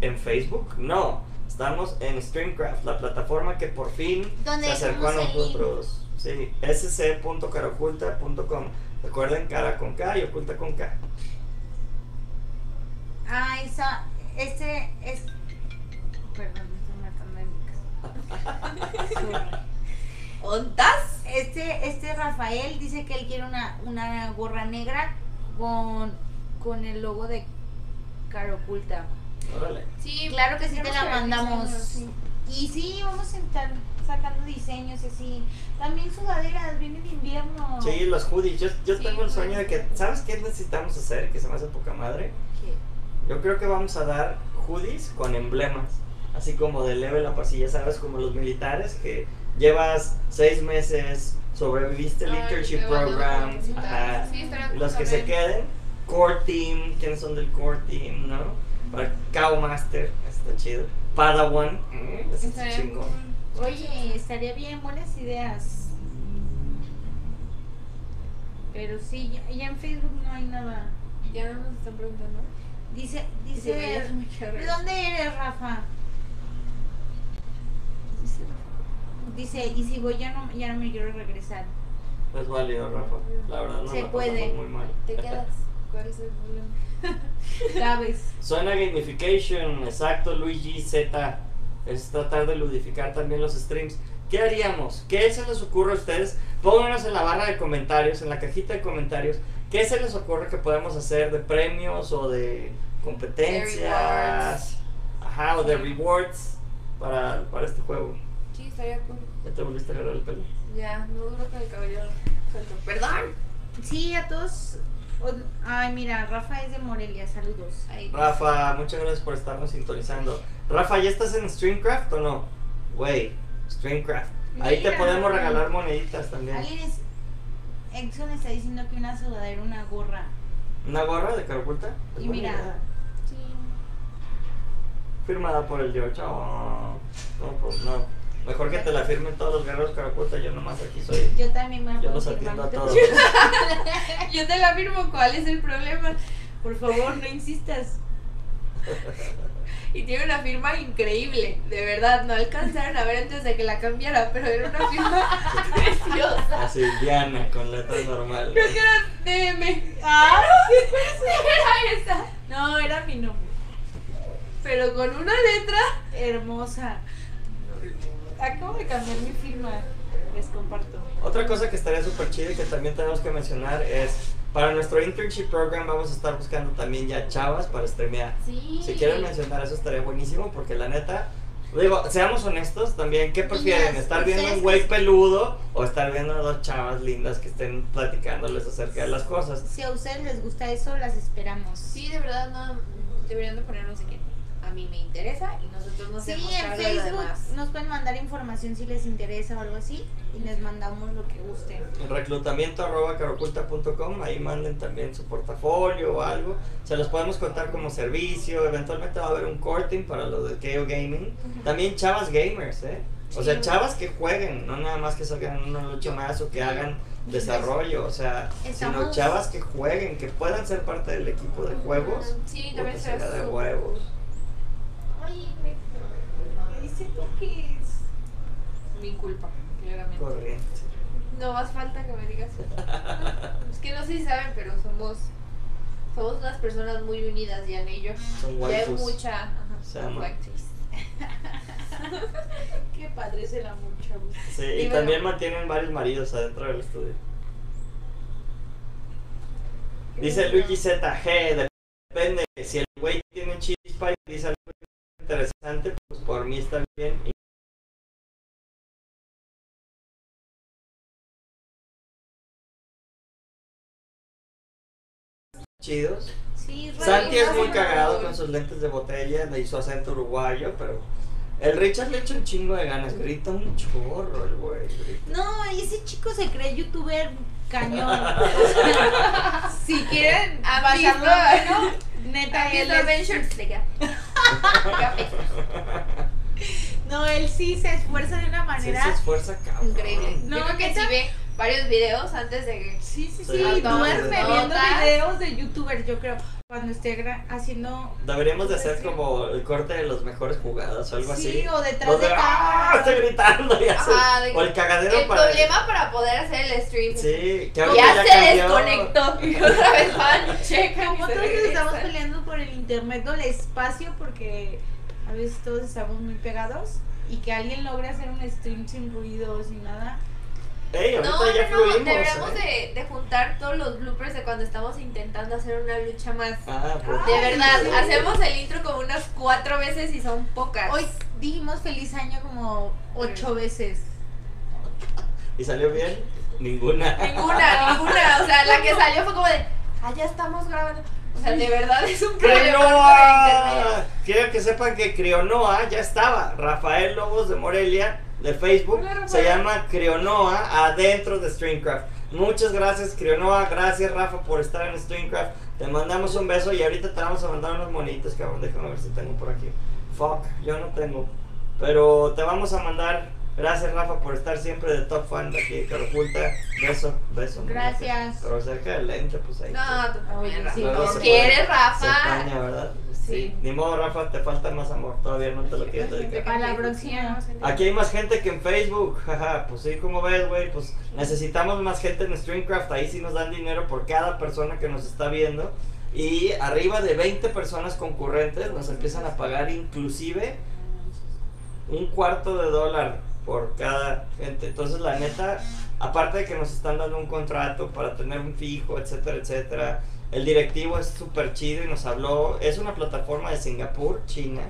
en Facebook, no. Estamos en Streamcraft, la plataforma que por fin se acercó a nosotros. Sí, sc.caraoculta.com. Recuerden cara con K y oculta con K. Ah, esa, este es... Perdón, estoy matando en mi casa. ¿Ontas? Este, este Rafael dice que él quiere una, una gorra negra con, con el logo de Cara Oculta. Órale. Sí, Claro que sí te la mandamos. diseños, sí. Y sí, vamos a estar sacando diseños así. También sudaderas, viene el invierno. Sí, los hoodies. Yo, yo Sí, tengo el sueño pues. de que, ¿sabes qué necesitamos hacer? Que se me hace poca madre. ¿Qué? Yo creo que vamos a dar hoodies con emblemas, así como de level up, así ya sabes, como los militares que llevas seis meses, sobreviviste el internship program, ajá. Sí, los que se queden, core team, quiénes son del core team, ¿no? Para Cow Master, está chido. Padawan, mm, ese está chingón. Oye, estaría bien, buenas ideas. Pero sí, ya, ya en Facebook no hay nada. Ya no nos están preguntando. Dice, dice, ¿de dónde eres, Rafa? Dice, y si voy ya no, ya no me quiero regresar. Es válido, Rafa. La verdad no Se la puede. muy mal. Te quedas. ¿Cuál es el problema? ¿Sabes? Suena gamification, exacto, Luigi Z. Es tratar de ludificar también los streams. ¿Qué haríamos? ¿Qué se les ocurre a ustedes? Pónganos en la barra de comentarios, en la cajita de comentarios. ¿Qué se les ocurre que podemos hacer de premios o de competencias? Ajá, o de rewards para, para este juego. Sí, estaría cool. Ya te volviste a agarrar el pelo. Ya, no duro con el cabello suelto. Perdón. Sí, a todos. Ay, mira, Rafa es de Morelia, saludos. Ahí. Rafa, muchas gracias por estarnos sintonizando. Rafa, ¿ya estás en Streamcraft o no? Güey, Streamcraft. Ahí te podemos regalar moneditas también. Alguien. Exxon está diciendo que una sudadera, una gorra. ¿Una gorra de cara oculta? Es Y mira. idea. Sí. Firmada por el George. Oh, no, pues no. Mejor que te la firmen todos los guerreros cara oculta. Yo nomás aquí soy. Yo también me Yo los atiendo a todos. Yo te la firmo, ¿cuál es el problema? Por favor, no insistas. Y tiene una firma increíble, de verdad, no alcanzaron a ver antes de que la cambiara, pero era una firma preciosa. Así, Diana, con letras normales. Creo que era DM. Ah, Era esa. no, era mi nombre. Pero con una letra. Hermosa. Acabo de cambiar mi firma. Les comparto. Otra cosa que estaría súper chido y que también tenemos que mencionar es. Para nuestro internship program vamos a estar buscando también ya chavas para streamear. Sí. Si quieren mencionar eso estaría buenísimo porque la neta, digo, seamos honestos también, ¿qué prefieren? ¿Estar viendo un güey peludo o estar viendo a dos chavas lindas que estén platicándoles acerca de las cosas? Si a ustedes les gusta eso, las esperamos. Sí, de verdad, no. Deberían de ponernos que a mí me interesa y nosotros nos Sí, en Facebook demás. nos pueden mandar información si les interesa o algo así y les mandamos lo que gusten. Reclutamiento arroba caroculta.com, ahí manden también su portafolio o algo. Se los podemos contar como servicio. Eventualmente va a haber un corting para lo de KO Gaming. También chavas gamers, ¿eh? O sea, chavas que jueguen, no nada más que salgan en una lucha más o que hagan desarrollo, o sea, sino Estamos- chavas que jueguen, que puedan ser parte del equipo de juegos. Sí, sería será de huevos. Ay, me- hice toques. Mi culpa, claramente. Corriente. No más falta que me digas. es que no sé si saben, pero somos somos unas personas muy unidas, Jan y yo. Son Ya hay mucha ajá, son. Qué padre es el amor, chavos. Sí, Y y bueno. también mantienen varios maridos adentro del estudio. Dice Luigi ZG, depende. Si el güey tiene chispa y dice algo interesante, pues por mí está bien. Chidos. Sí, Santi es muy cagado con sus lentes de botella, le hizo acento uruguayo, pero el Richard le echa un chingo de ganas, grita un chorro el güey. No, ese chico se cree youtuber cañón. si quieren ¿Han pasarlo visto? bueno, neta, Aquí él es-. No, él sí se esfuerza de una Sí, manera. se esfuerza cabrón. Increíble. No, Yo creo que sí ve varios videos antes de que. Sí, sí, Sí. sí, Ah, duerme viendo videos de youtubers, yo creo. Cuando esté gra- haciendo. Deberíamos de hacer Sí. como el corte de los mejores jugadas o algo sí, así. o detrás de de ¡Ah! Estoy gritando y así. Ajá, de- O el cagadero El para. problema para poder hacer el stream. Sí, que Ya, ahorita se cambió. desconectó. Y otra vez van, checan. y Como todos estamos peleando por el internet o el espacio porque a veces todos estamos muy pegados y que alguien logre hacer un stream sin ruido, sin nada. No, ya no, no, fluimos. deberíamos ¿eh? de, de juntar todos los bloopers de cuando estamos intentando hacer una lucha más. Ah, pues. De Ay, verdad, hacemos el intro como unas cuatro veces y son pocas. Hoy dijimos feliz año como ocho veces. ¿Y salió bien? Ninguna. Ninguna, ninguna. O sea, la que salió fue como de, ah, ya estamos grabando. O sea, de verdad es un problema. Quiero que sepan que Crionoa ya estaba. Rafael Lobos de Morelia, de Facebook, Hola, se llama Crionoa adentro de Streamcraft. Muchas gracias, Crionoa. Gracias, Rafa, por estar en Streamcraft. Te mandamos un beso y ahorita te vamos a mandar unos monitos, cabrón. Déjame ver si tengo por aquí. Fuck, yo no tengo. Pero te vamos a mandar. Gracias, Rafa, por estar siempre de top fan de aquí de Carapulta. Beso, beso. Gracias. Pero cerca del lente, pues ahí. No, tú también, Rafa. Luego ¿No se quieres, puede- Se Rafa? extraña, ¿verdad? Sí. Ni modo, Rafa, te falta más amor. Todavía no te lo quieres dedicar. Para la próxima. Aquí hay más gente que en Facebook, jaja, pues sí, como ves, güey, pues necesitamos más gente en Streamcraft, ahí sí nos dan dinero por cada persona que nos está viendo y arriba de 20 personas concurrentes nos empiezan a pagar inclusive un cuarto de dólar por cada gente, entonces la neta, aparte de que nos están dando un contrato para tener un fijo, etcétera, etcétera, el directivo es súper chido y nos habló, es una plataforma de Singapur, China,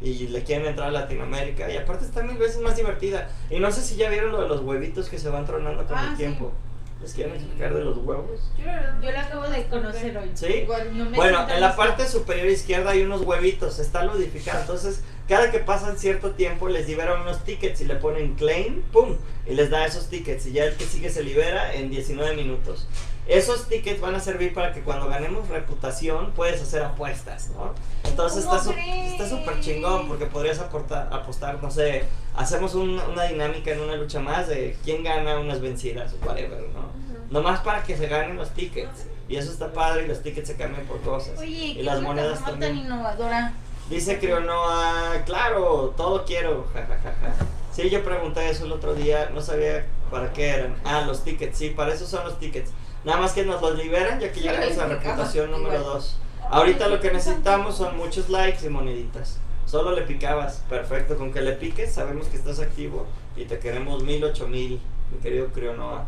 y le quieren entrar a Latinoamérica. Y aparte está mil veces más divertida. Y no sé si ya vieron lo de los huevitos que se van tronando con Ah, el sí. tiempo. ¿Les quieren explicar de los huevos? Yo la acabo de conocer hoy. ¿Sí? Igual no me Bueno, en la parte superior izquierda hay unos huevitos, está ludificado. Entonces, cada que pasan cierto tiempo les liberan unos tickets y le ponen claim, pum, y les da esos tickets. Y ya el que sigue se libera en 19 minutos. Esos tickets van a servir para que cuando ganemos reputación puedes hacer apuestas, ¿no? Entonces ¿Cómo está su- súper chingón porque podrías aportar, apostar, no sé, hacemos un- una dinámica en una lucha más de quién gana unas vencidas o whatever, ¿no? Nomás para que se ganen los tickets. Y eso está padre y los tickets se cambian por cosas. Oye, y las monedas plataforma tan también. innovadora. Dice Crionoa, claro, todo quiero, jajajaja. Sí, yo pregunté eso el otro día, no sabía para qué eran. Ah, los tickets, sí, para eso son los tickets. Nada más que nos los liberan ya que llegamos a reputación número igual. 2. Ahorita lo que necesitamos son muchos likes y moneditas. Solo le picabas, perfecto, con que le piques sabemos que estás activo y te queremos mil, ocho mil, mi querido Crionoa.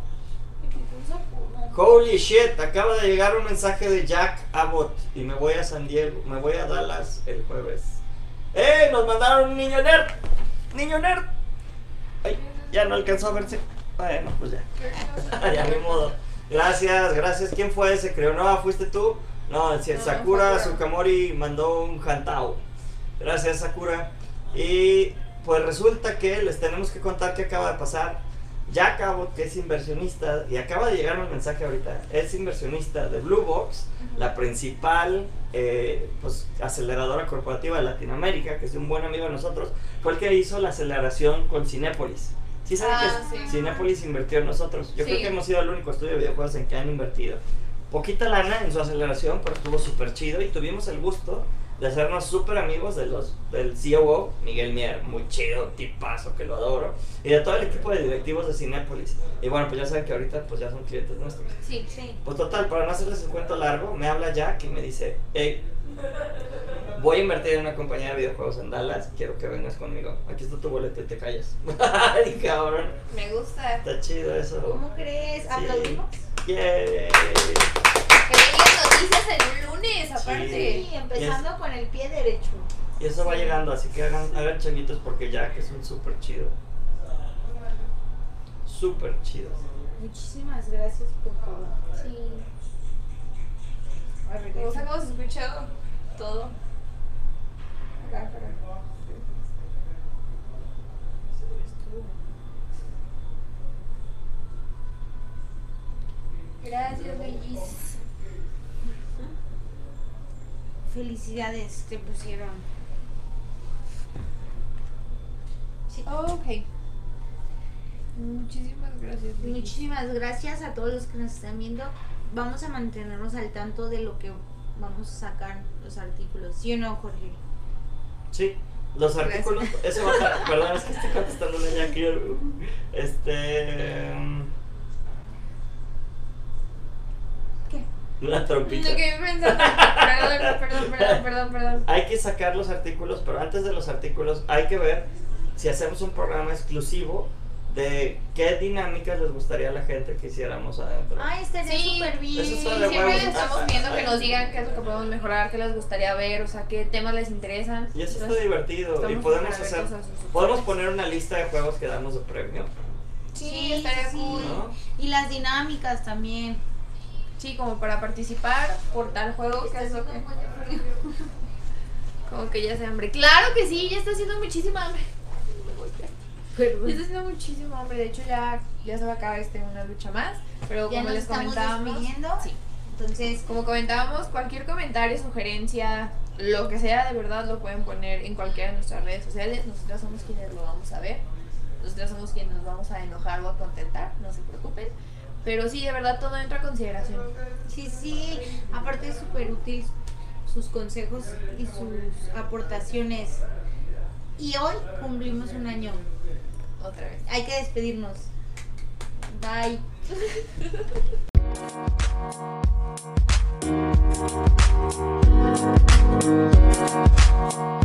Holy shit, acaba de llegar un mensaje de Jack Abbott y me voy a San Diego, me voy a Dallas el jueves. ¡Eh! Nos mandaron un niño nerd. Niño nerd. Ay, ya no alcanzó a verse. Bueno, pues ya. ya ni modo. Gracias, gracias. ¿Quién fue ese? Creo, no, fuiste tú. No, si No, Sakura. Sukamori mandó un hantao. Gracias, Sakura. Y pues resulta que les tenemos que contar qué acaba de pasar. Jack Abbott, que es inversionista, y acaba de llegar un mensaje ahorita, es inversionista de Blue Box, la principal eh, pues, aceleradora corporativa de Latinoamérica, que es un buen amigo de nosotros, fue el que hizo la aceleración con Cinépolis. ¿Sí saben Ah, que sí. Cinépolis invirtió en nosotros? Yo creo que hemos sido el único estudio de videojuegos en que han invertido. Poquita lana en su aceleración, pero estuvo súper chido y tuvimos el gusto de hacernos súper amigos de los, del COO, Miguel Mier, muy chido, tipazo, que lo adoro, y de todo el equipo de directivos de Cinépolis. Y bueno, pues ya saben que ahorita pues ya son clientes nuestros. Sí, sí. Pues total, para no hacerles el cuento largo, me habla Jack y me dice, hey, voy a invertir en una compañía de videojuegos en Dallas, quiero que vengas conmigo. Aquí está tu boleto y te callas. Ay, cabrón, Me gusta. está chido eso. ¿Cómo crees? Sí. ¿Aplaudimos? Yay. Que noticias en un lunes, aparte. Sí, empezando con el pie derecho. Y eso va llegando, así que hagan, hagan changuitos porque Jack es un súper chido. Súper chido. Muchísimas gracias, por favor. Sí. Me gusta cómo se escucha todo. Acá, acá. Gracias, Luis. Felicidades, te pusieron. Ok. Muchísimas gracias. Luis. Muchísimas gracias a todos los que nos están viendo. Vamos a mantenernos al tanto de lo que vamos a sacar los artículos. ¿Sí o no, Jorge? Sí, los artículos, eso va a estar, perdón, es que estoy contestando a Jack. y yo, Este. La trompita. Lo que pensando. Perdón, perdón, perdón, perdón, perdón. Hay que sacar los artículos, pero antes de los artículos hay que ver si hacemos un programa exclusivo de qué dinámicas les gustaría a la gente que hiciéramos adentro. Ay, estaría Sí, súper bien. eso está Siempre huevos. estamos viendo que nos digan qué es lo que podemos mejorar, qué les gustaría ver, o sea, qué temas les interesan. Y eso está Entonces, divertido. Y podemos hacer. Podemos poner una lista de juegos que damos de premio. Sí, estaría sí. cool. ¿no? Y las dinámicas también. Sí, como para participar por tal juego, que es lo que. Como que ya se hambre. Claro que sí, ya está haciendo muchísima hambre. Ya está haciendo muchísimo hambre. De hecho, ya, ya se va a acabar este una lucha más. Pero Ya como les comentábamos. Sí. Entonces, Como comentábamos, cualquier comentario, sugerencia, lo que sea, de verdad lo pueden poner en cualquiera de nuestras redes sociales. Nosotras somos quienes lo vamos a ver. Nosotras somos quienes nos vamos a enojar o a contentar, no se preocupen. Pero sí, de verdad todo entra a consideración. sí, sí. Aparte es súper útil sus consejos y sus aportaciones. Y hoy cumplimos un año. Otra vez. Hay que despedirnos. Bye. Thank